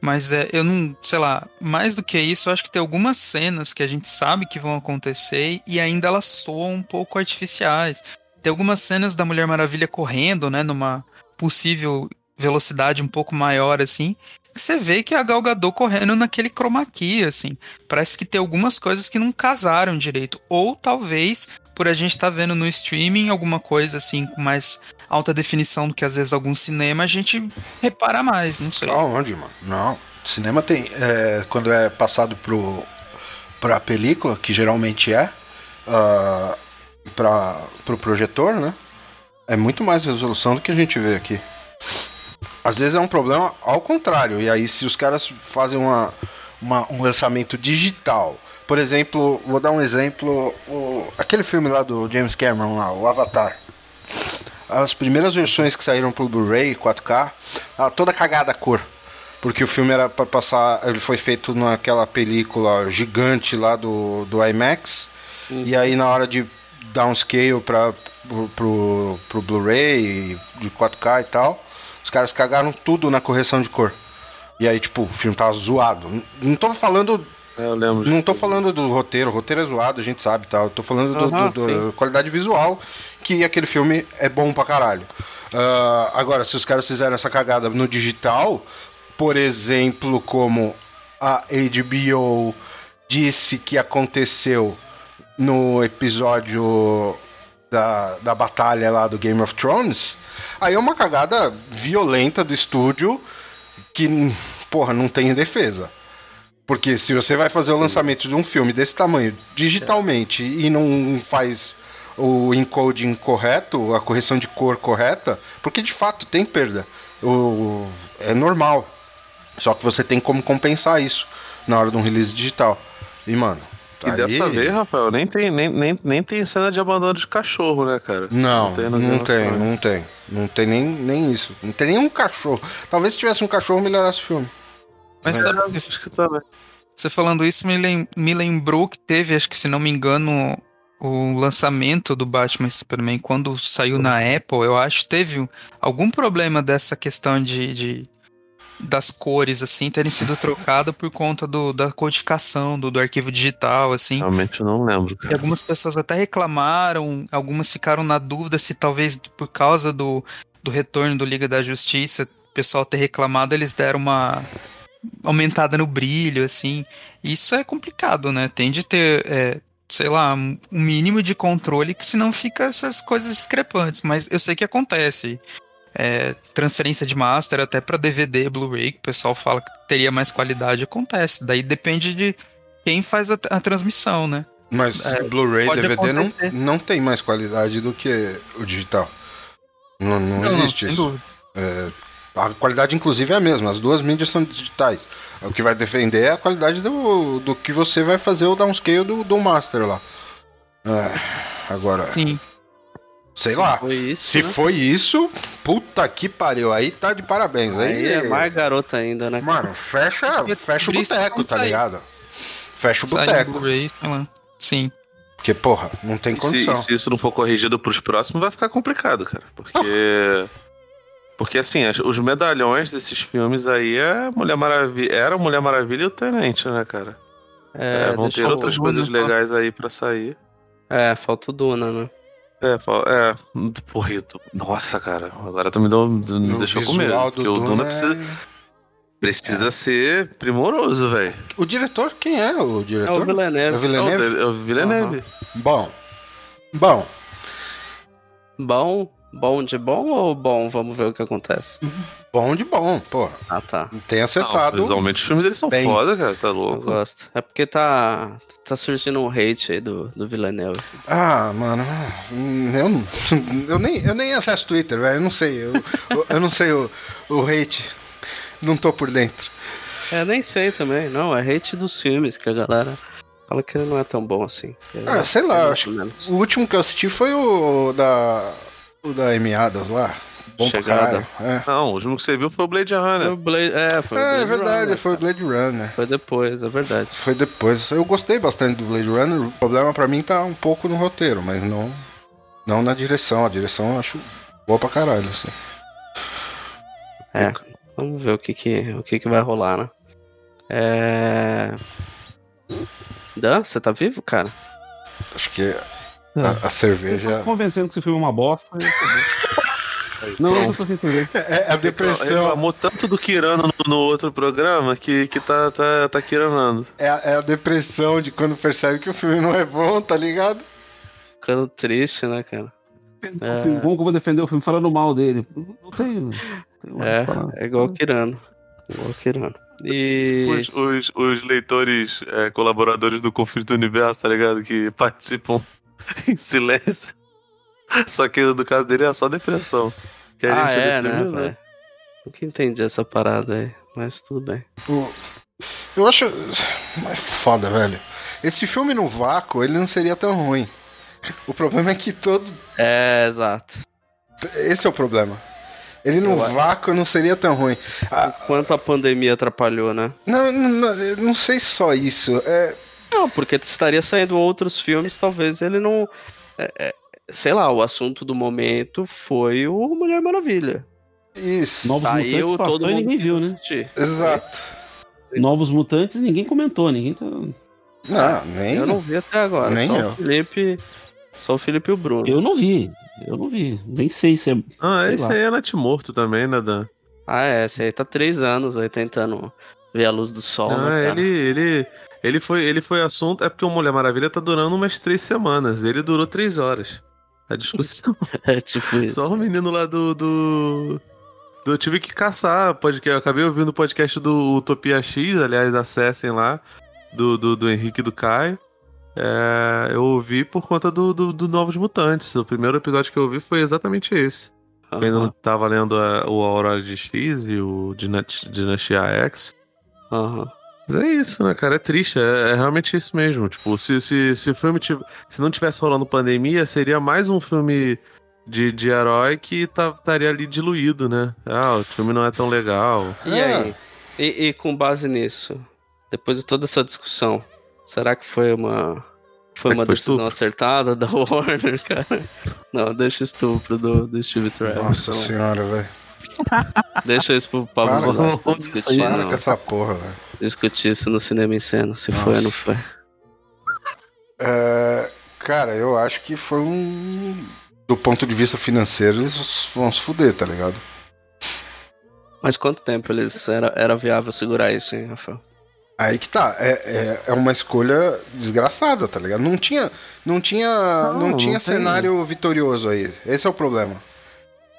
Mas é, eu não, sei lá, mais do que isso, eu acho que tem algumas cenas que a gente sabe que vão acontecer e ainda elas soam um pouco artificiais. Tem algumas cenas da Mulher Maravilha correndo, né, numa possível velocidade um pouco maior, assim, você vê que é a Gal Gadot correndo naquele chroma key, assim. Parece que tem algumas coisas que não casaram direito. Ou talvez por a gente estar vendo no streaming alguma coisa assim com mais alta definição do que às vezes algum cinema, a gente repara mais, não sei. Aonde, mano? Não. Cinema tem. é, quando é passado pro, pra película, que geralmente é, uh, pra, pro projetor, né? É muito mais resolução do que a gente vê aqui. Às vezes é um problema ao contrário. E aí, se os caras fazem uma, uma- um lançamento digital. Por exemplo, vou dar um exemplo. o- aquele filme lá do James Cameron, lá, o Avatar. As primeiras versões que saíram pro Blu-ray 4K, ah, toda cagada a cor. Porque o filme era para passar. Ele foi feito naquela película gigante lá do, do IMAX. E aí, na hora de downscale para pro, pro, pro Blu-ray de 4K e tal, os caras cagaram tudo na correção de cor. E aí, tipo, o filme tava zoado. Não tô falando. É, eu lembro. Não tô falando do roteiro, o roteiro é zoado, a gente sabe, tá? Eu tô falando do, Aham, do- do- sim. qualidade visual, que aquele filme é bom pra caralho. Ah, agora, se os caras fizeram essa cagada no digital, por exemplo, como a HBO disse que aconteceu no episódio da, da batalha lá do Game of Thrones, aí é uma cagada violenta do estúdio que, porra, não tem defesa. Porque se você vai fazer o lançamento de um filme desse tamanho digitalmente e não faz o encoding correto, a correção de cor correta, porque de fato tem perda. O, é normal. Só que você tem como compensar isso na hora de um release digital. E, mano. E aí- dessa vez, Rafael, nem tem, nem, nem, nem tem cena de abandono de cachorro, né, cara? Não, não Game of tem, não tem. Não tem nem, nem isso. Não tem nenhum cachorro. Talvez se tivesse um cachorro, melhorasse o filme. Mas sabe, Acho que tá, né? você falando isso me, lem- me lembrou que teve, acho que se não me engano, o lançamento do Batman e Superman quando saiu na Apple, eu acho, teve algum problema dessa questão de, de- das cores, assim, terem sido trocadas por conta do, da codificação do, do arquivo digital, assim. Realmente eu não lembro, E cara. algumas pessoas até reclamaram, algumas ficaram na dúvida se talvez por causa do, do retorno do Liga da Justiça, o pessoal ter reclamado, eles deram uma aumentada no brilho, assim. Isso é complicado, né? Tem de ter, é, sei lá, um mínimo de controle que senão fica essas coisas discrepantes. Mas eu sei que acontece. É, transferência de master até para DVD, Blu-ray, que o pessoal fala que teria mais qualidade, acontece. Daí depende de quem faz a, a transmissão, né? Mas É, Blu-ray e DVD não, acontecer. não tem mais qualidade do que o digital. Não, não, existe sem isso. dúvida. É, a qualidade, inclusive, é a mesma. As duas mídias são digitais. O que vai defender é a qualidade do, do que você vai fazer o downscale do, do master lá. É, agora, Sim. sei lá. Foi isso. Se né? foi isso, puta que pariu. Aí tá de parabéns. Aí, Aí é mais garota ainda, né? Mano, fecha, que fecha o boteco, tá ligado? Fecha o boteco. Blu-ray, sei lá. Sim. Porque, porra, não tem E se, condição. e se isso não for corrigido pros próximos, vai ficar complicado, cara. Porque. Porque assim, as- os medalhões desses filmes aí é Mulher Maravilha. Era Mulher Maravilha e o Tenente, né, cara? É, vão deixa ter outras coisas Duna, legais aí pra sair. É, falta o Duna, né? É, é. Porra, eu tô- nossa, cara. Agora tu me, deu, me deixou com medo. Porque o Duna é- precisa, precisa ser primoroso, velho. O diretor, quem é o É diretor? É o Villeneuve. É o Villeneuve? é o Villeneuve. Bom. Bom. Bom, bom de bom ou bom? Vamos ver o que acontece. Bom de bom, porra. Ah, tá. Tem Não, acertado. visualmente os filmes deles são bem. foda, cara. Tá Eu louco. gosto. É porque tá, tá surgindo um hate aí do, do Villeneuve. Ah, mano, eu, não- eu, nem, eu nem acesso Twitter, velho. Eu não sei. Eu, eu- eu não sei o, o hate. Não tô por dentro. É, nem sei também. Não, é hate dos filmes que a galera fala que ele não é tão bom assim. Ah, é- sei lá, eu acho menos. O último que eu assisti foi o da. O da Amy Adams lá. Bom Chegada. pra caralho. É, Não, o último que você viu foi o Blade Foi né? Runner. o Blade, é, foi o é, Blade verdade, Runner, foi o. Blade Runner. Foi depois, é verdade. Foi depois. Eu gostei bastante do Blade Runner. O problema pra mim tá um pouco no roteiro, mas não, não na direção. A direção eu acho boa pra caralho. Assim. É, vamos ver o que que, o que, que vai rolar, né? É... Dan, você tá vivo, cara? Acho que a, a cerveja. Tô convencendo que esse filme é uma bosta. acabou. Não, não, eu tô sem escrever. É, é a depressão. Reclamou tanto do Kirano no, no outro programa que, que tá, tá, tá kiranando. É, a- é a depressão de quando percebe que o filme não é bom, tá ligado? Ficando triste, né, cara? O filme, como que eu vou defender o filme falando mal dele? Não o É, é igual o Kirano. Igual o Kirano. E. Os, os, os leitores, é, colaboradores do Conflito do Universo, tá ligado? Que participam em silêncio. Só que no caso dele é só depressão. Que a ah, gente é, né, velho? Nunca entendi essa parada aí, mas tudo bem. O- Eu acho. É foda, velho. Esse filme no vácuo, ele não seria tão ruim. O problema é que todo. É, exato. Esse é o problema. Ele no Eu acho. vácuo não seria tão ruim. Ah, Quanto a pandemia atrapalhou, né? não, não, não, não sei só isso. É, Não, porque estaria saindo outros filmes, talvez ele não. é, é, sei lá, o assunto do momento foi o Mulher Maravilha. isso. Novos Saiu, Mutantes passou todo e mundo ninguém quis viu, né? Exato. Novos Mutantes, ninguém comentou, ninguém tá... Não, nem. Eu não vi até agora. Nem só eu. o Felipe. Só o Felipe e o Bruno. Eu não vi, eu não vi. Nem sei se é... Ah, Sei esse lá. aí é Natimorto também, né, Dan? Ah, é, esse aí tá três anos aí tentando ver a luz do sol. Né, cara? ele, ele, ele, foi, ele foi assunto. É porque o Mulher Maravilha tá durando umas três semanas. Ele durou três horas. A discussão. É tipo isso. Só o menino lá do. do... do- Eu tive que caçar podcast. Eu acabei ouvindo o podcast do Utopia X, aliás, acessem lá, do, do, do Henrique e do Caio. É, eu ouvi por conta do, do, do Novos Mutantes. O primeiro episódio que eu ouvi foi exatamente esse. Eu ainda não tava lendo a- o Aurora de X e o Dynastia X. aham. Mas é isso, né, cara? É triste. É, é realmente isso mesmo. Tipo, se, se, se o filme tiv- se não tivesse rolando pandemia, seria mais um filme de, de herói que tá- estaria ali diluído, né? Ah, o filme não é tão legal. E aí? E, e com base nisso, depois de toda essa discussão, será que foi uma. Foi Será uma foi decisão estupro? acertada da Warner, cara? Não, deixa o estupro do, do Steve Trevor. Nossa Então, senhora, velho. Deixa isso pro Pablo Para, para discutir, Para não. com essa porra, velho. Discutir isso no cinema em cena, se Nossa. foi ou não foi. É, cara, eu acho que foi um. Do ponto de vista financeiro, eles vão se fuder, tá ligado? Mas quanto tempo eles era, era viável segurar isso, hein, Rafael? Aí que tá, é, é, é uma escolha desgraçada, tá ligado? Não tinha, não tinha, não, Não, não tinha tem. cenário vitorioso aí. Esse é o problema.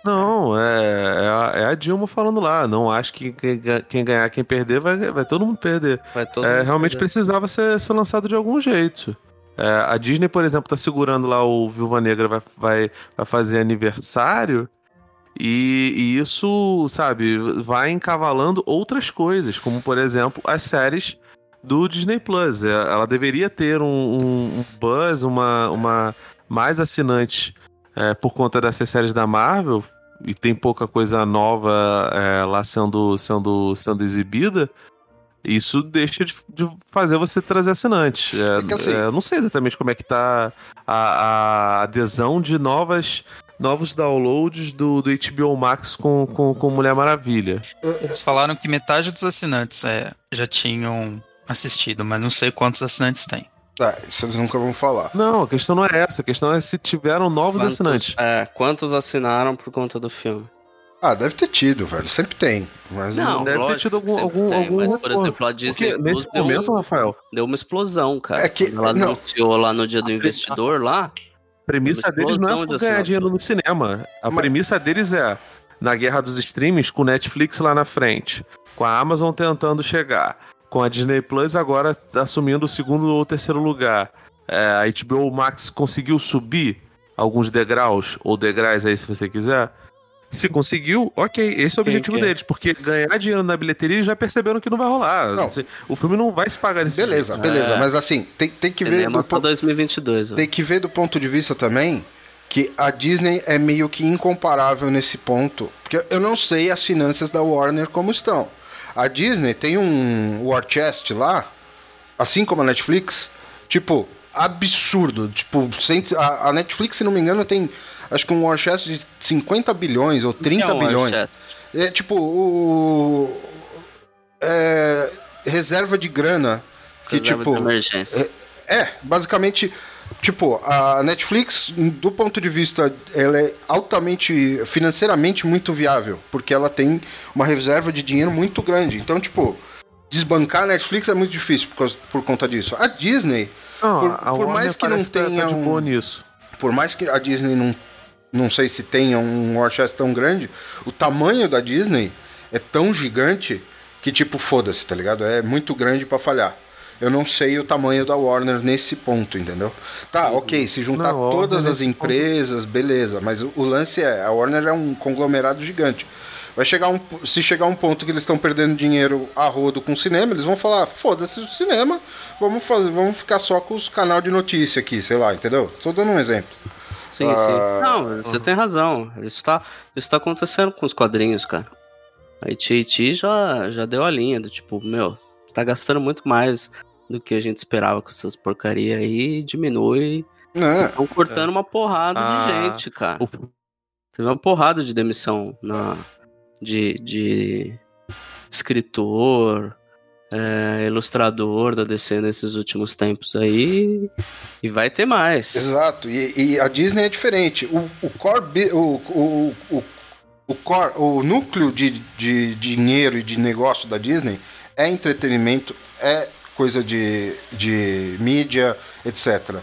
Não, é, é, a, é a Dilma falando lá. Não acho que quem, ga- quem ganhar, quem perder, vai, vai todo mundo perder. Vai todo É, mundo realmente perder. precisava ser, ser lançado de algum jeito. É, a Disney, por exemplo, tá segurando lá o Viúva Negra vai, vai, vai fazer aniversário. E, e isso, sabe, vai encavalando outras coisas, como por exemplo as séries do Disney Plus. É, Ela deveria ter um, um- um buzz, uma, uma mais assinantes é, por conta dessas séries da Marvel, e tem pouca coisa nova é, lá sendo, sendo, sendo exibida. Isso deixa de, de fazer você trazer assinantes. É, É assim- é, eu não sei exatamente como é que tá a, a adesão de novas, novos downloads do, do HBO Max com, com, com Mulher Maravilha. Eles falaram que metade dos assinantes é, já tinham assistido, mas não sei quantos assinantes tem. Tá, isso eles nunca vão falar. Não, a questão não é essa. A questão é se tiveram novos Quantos- assinantes. É, quantos assinaram por conta do filme? Ah, deve ter tido, velho. Sempre tem. Mas Não, deve ter lógico tido algum- algum- tem, algum mas, por exemplo, a Disney Porque nesse deu, momento, um- Rafael, deu uma explosão, cara. É que- ela não. anunciou lá no dia do investidor lá, a premissa deles não é de ganhar dinheiro no cinema. A Mas- premissa deles é na guerra dos streamings, com o Netflix lá na frente, com a Amazon tentando chegar, com a Disney Plus agora assumindo o segundo ou terceiro lugar. É, a HBO Max conseguiu subir alguns degraus, ou degraus aí se você quiser. Se conseguiu, ok, esse é o Quem objetivo quer? deles, porque ganhar dinheiro na bilheteria eles já perceberam que não vai rolar. Não. O filme não vai se pagar nesse beleza, jeito. beleza. É. Mas assim, tem, tem que ver do, pra po- 2022. ó. tem que ver do ponto de vista também que a Disney é meio que incomparável nesse ponto. Porque eu não sei as finanças da Warner como estão. A Disney tem um War Chest lá, assim como a Netflix, tipo, absurdo. Tipo, a, Netflix, se não me engano, tem acho que um War Chest de 50 bilhões ou 30 Que é um bilhões. É tipo, o. É, reserva de grana. Que Reserva tipo. de emergência. É, basicamente, tipo, a Netflix, do ponto de vista, ela é altamente, financeiramente muito viável, porque ela tem uma reserva de dinheiro muito grande. Então, tipo, desbancar a Netflix é muito difícil por, causa- por conta disso. A Disney, Não, Por- a por mais que não tá- tenha tá um- nisso. por mais que a Disney não, não sei se tenha um war chest tão grande, o tamanho da Disney é tão gigante que, tipo, foda-se, tá ligado? É muito grande pra falhar. Eu não sei o tamanho da Warner nesse ponto, entendeu? Tá, ok, se juntar Não, todas as empresas, beleza, mas o, o lance é, a Warner é um conglomerado gigante. Vai chegar um, se chegar um ponto que eles estão perdendo dinheiro a rodo com o cinema, eles vão falar: foda-se o cinema, vamos, fazer, vamos ficar só com os canal de notícia aqui, sei lá, entendeu? Tô dando um exemplo. Sim, sim. Ah, Não, você tem razão. Isso tá, isso tá acontecendo com os quadrinhos, cara. A AT&T já, já deu a linha do tipo, meu, tá gastando muito mais do que a gente esperava com essas porcaria aí e diminui. Né? Estão cortando uma porrada Ah, de gente, cara. Teve uma porrada de demissão na, de, de escritor, é, ilustrador da DC nesses últimos tempos aí. E vai ter mais. Exato, e, e a Disney é diferente. O, o core, o, o, o, o, core, o núcleo de, de dinheiro e de negócio da Disney é entretenimento, é coisa de, de mídia, etc.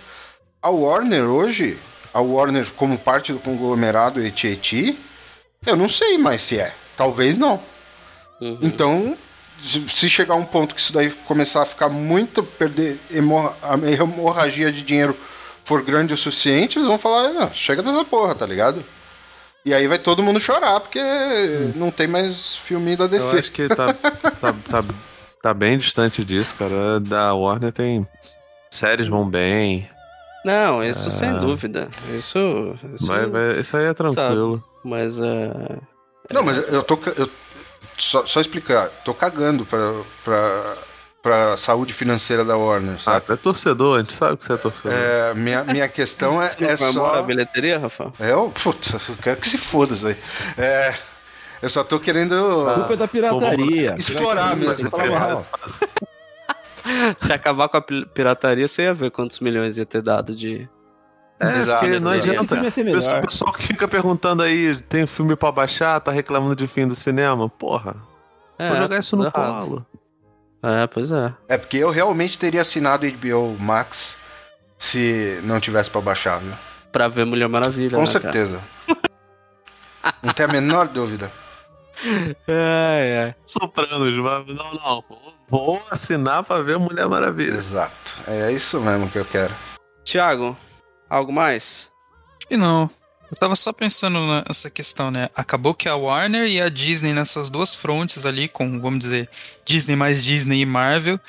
A Warner hoje, a Warner como parte do conglomerado AT&T, eu não sei mais se é. Talvez não. Uhum. Então, se chegar um ponto que isso daí começar a ficar muito, perder hemorra- a hemorragia de dinheiro for grande o suficiente, eles vão falar, "Ah, chega dessa porra, tá ligado? E aí vai todo mundo chorar, porque não tem mais filme da Eu DC. acho que tá, tá, tá, tá bem distante disso, cara. Da Warner tem. Séries vão bem. Não, isso sem Ah. dúvida. Isso. isso Vai, vai, isso aí é tranquilo. Mas é. Não, mas eu tô. Eu, só, só explicar, tô cagando pra, pra, pra saúde financeira da Warner, Ah, sabe? tu é torcedor, a gente sabe que você é torcedor. É, minha, minha questão é, Você não é comemora só. a bilheteria, Rafael? É, eu, puta, eu quero que se foda isso aí. É, eu só tô querendo. A culpa é da pirataria. Explorar Pirataria, mesmo, tá. Se acabar com a pi- pirataria, você ia ver quantos milhões ia ter dado de. É, Exato, porque não adianta. O pessoal- que fica perguntando aí, tem filme pra baixar, tá reclamando de fim do cinema? Porra, É, vou jogar isso no errado. colo. É, pois é. É porque eu realmente teria assinado HBO Max se não tivesse pra baixar, viu? Pra ver Mulher Maravilha. Com né, cara? certeza. não tem a menor dúvida. É, é. Sopranos, mas não, não. Vou assinar pra ver Mulher Maravilha. Exato. É isso mesmo que eu quero. Tiago, algo mais? E não. Eu tava só pensando nessa questão, né? Acabou que a Warner e a Disney nessas duas frontes ali, com, vamos dizer, Disney mais Disney e Marvel,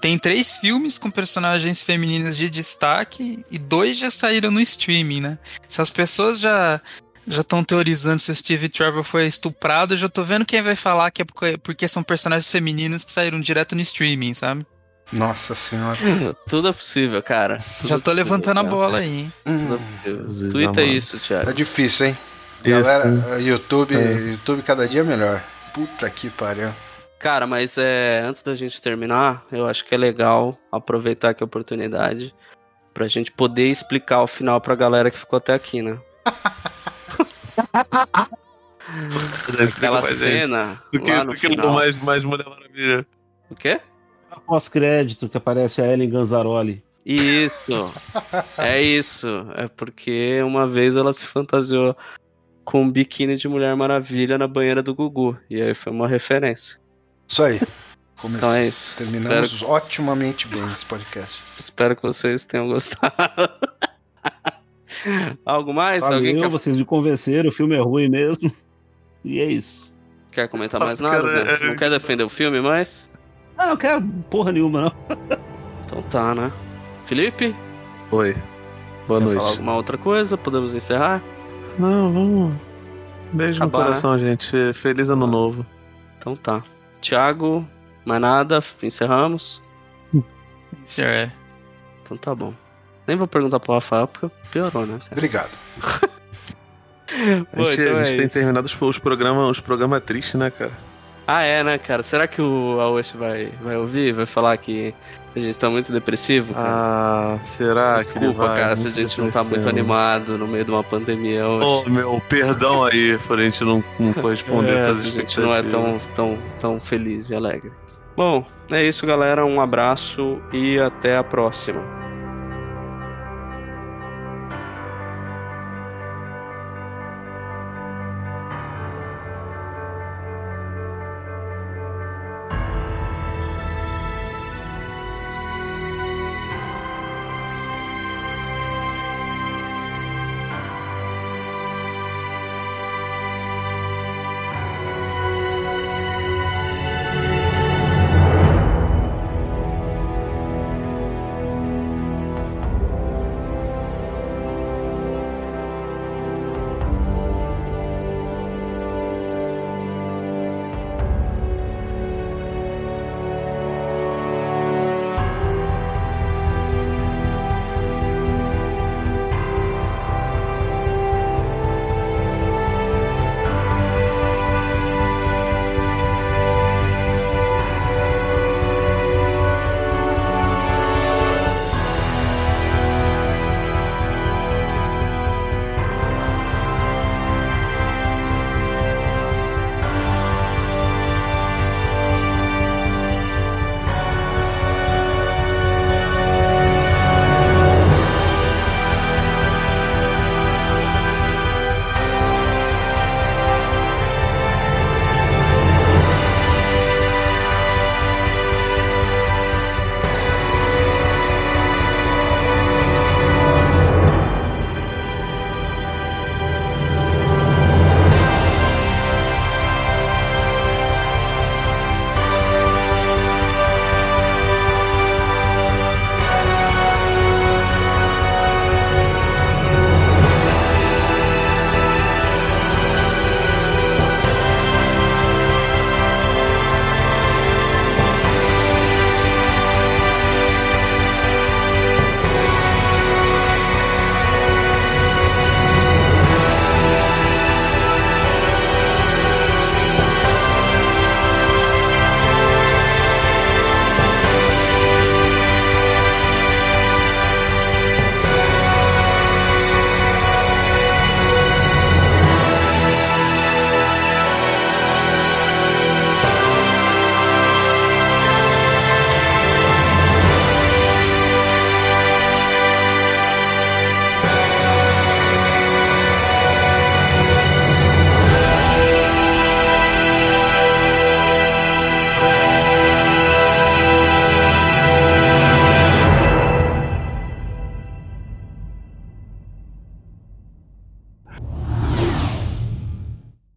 tem três filmes com personagens femininas de destaque e dois já saíram no streaming, né? Se as pessoas já já estão teorizando se o Steve Trevor foi estuprado, eu já tô vendo quem vai falar que é porque, porque são personagens femininas que saíram direto no streaming, sabe? Nossa senhora. Tudo é possível, cara. Tudo já é tô possível, levantando a cara. bola aí, hein? Tudo é Hum, possível. Jesus Twitta amado. isso, Thiago. tá difícil, hein? Isso, Galera, eh, YouTube, É. YouTube cada dia melhor. Puta que pariu. Cara, mas é, antes da gente terminar, eu acho que é legal aproveitar aqui a oportunidade pra gente poder explicar o final pra galera que ficou até aqui, né? Aquela cena Do que, lá do no que final. mais, mais Mulher Maravilha. O quê? Pós-crédito que aparece a Ellen Ganzaroli. Isso. é isso. É porque uma vez ela se fantasiou com um biquíni de Mulher Maravilha na banheira do Gugu. E aí foi uma referência. Isso aí. Então é isso. Terminamos otimamente bem esse podcast. Espero que vocês tenham gostado. Algo mais? Alguém Valeu, quer, vocês me convenceram, o filme é ruim mesmo. E é isso. quer comentar mais Cara, nada? né? Não quer defender o filme mais? Ah, não quero porra nenhuma, não. Então tá, né? Felipe? Oi. Boa quer noite. falar alguma outra coisa? Podemos encerrar? Não, vamos. Beijo Acabar, no coração, gente. Feliz ano novo. Então tá. Tiago, mais nada? Encerramos? Senhor, é. Então tá bom. Nem vou perguntar pro Rafael porque piorou, né, cara? Obrigado. A Pô, gente, então a é gente tem isso. terminado os, os programas os programa tristes, né, cara? Ah, é, né, cara? Será que o Aoshi vai, vai ouvir? Vai falar que a gente tá muito depressivo? Cara? Ah, será que ele Desculpa, vai? cara, se a gente não tá muito animado no meio de uma pandemia Oh, hoje. meu, perdão aí por a gente não, não corresponder É, a se a gente não é tão, tão, tão feliz e alegre. Bom, é isso, galera. Um abraço e até a próxima.